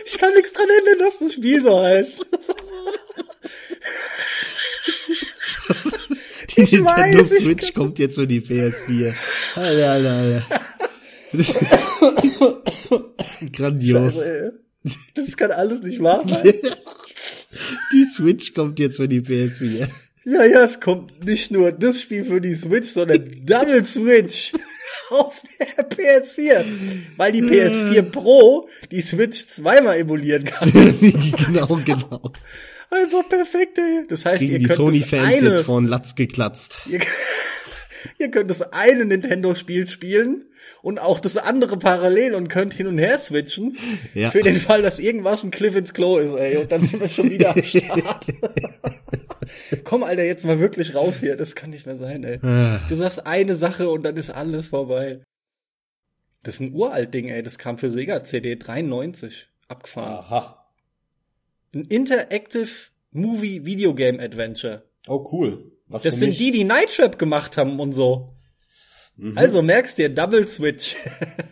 ich kann nichts dran ändern, dass das Spiel so heißt. Die Ich Nintendo weiß, Switch kommt jetzt für die PS4. Alter, Alter, Alter. Grandios. Ey, das kann alles nicht wahr sein. Die Switch kommt jetzt für die PS4. Ja, ja, es kommt nicht nur das Spiel für die Switch, sondern Double Switch auf der PS4. Weil die PS4 Pro die Switch zweimal emulieren kann. genau, genau. Einfach perfekt, ey. Das heißt, Kriegen ihr die könnt das Sony-Fans jetzt vor den Latz geklatzt. ihr, ihr könnt das eine Nintendo-Spiel spielen und auch das andere parallel und könnt hin und her switchen. Ja. Für den Fall, dass irgendwas ein Cliff ins Klo ist, ey. Und dann sind wir schon wieder am Start. Komm, Alter, jetzt mal wirklich raus hier. Das kann nicht mehr sein, ey. Ah. Du sagst eine Sache und dann ist alles vorbei. Das ist ein uralt Ding, ey. Das kam für Sega CD 93. Abgefahren. Aha. Ein Interactive Movie Video Game Adventure. Oh, cool. Was Das sind die, die Night Trap gemacht haben und so. Mhm. Also merkst dir, Double Switch.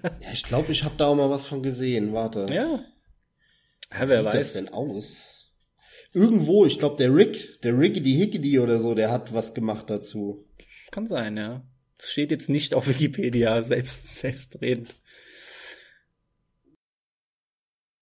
Ja, ich glaube, ich habe da auch mal was von gesehen. Warte. ja. Ja, Wie wer sieht das weiß. denn aus? Irgendwo, ich glaube, der Rick, der Rickety Hickety oder so, der hat was gemacht dazu. Kann sein, ja. Das steht jetzt nicht auf Wikipedia, selbst, selbstredend.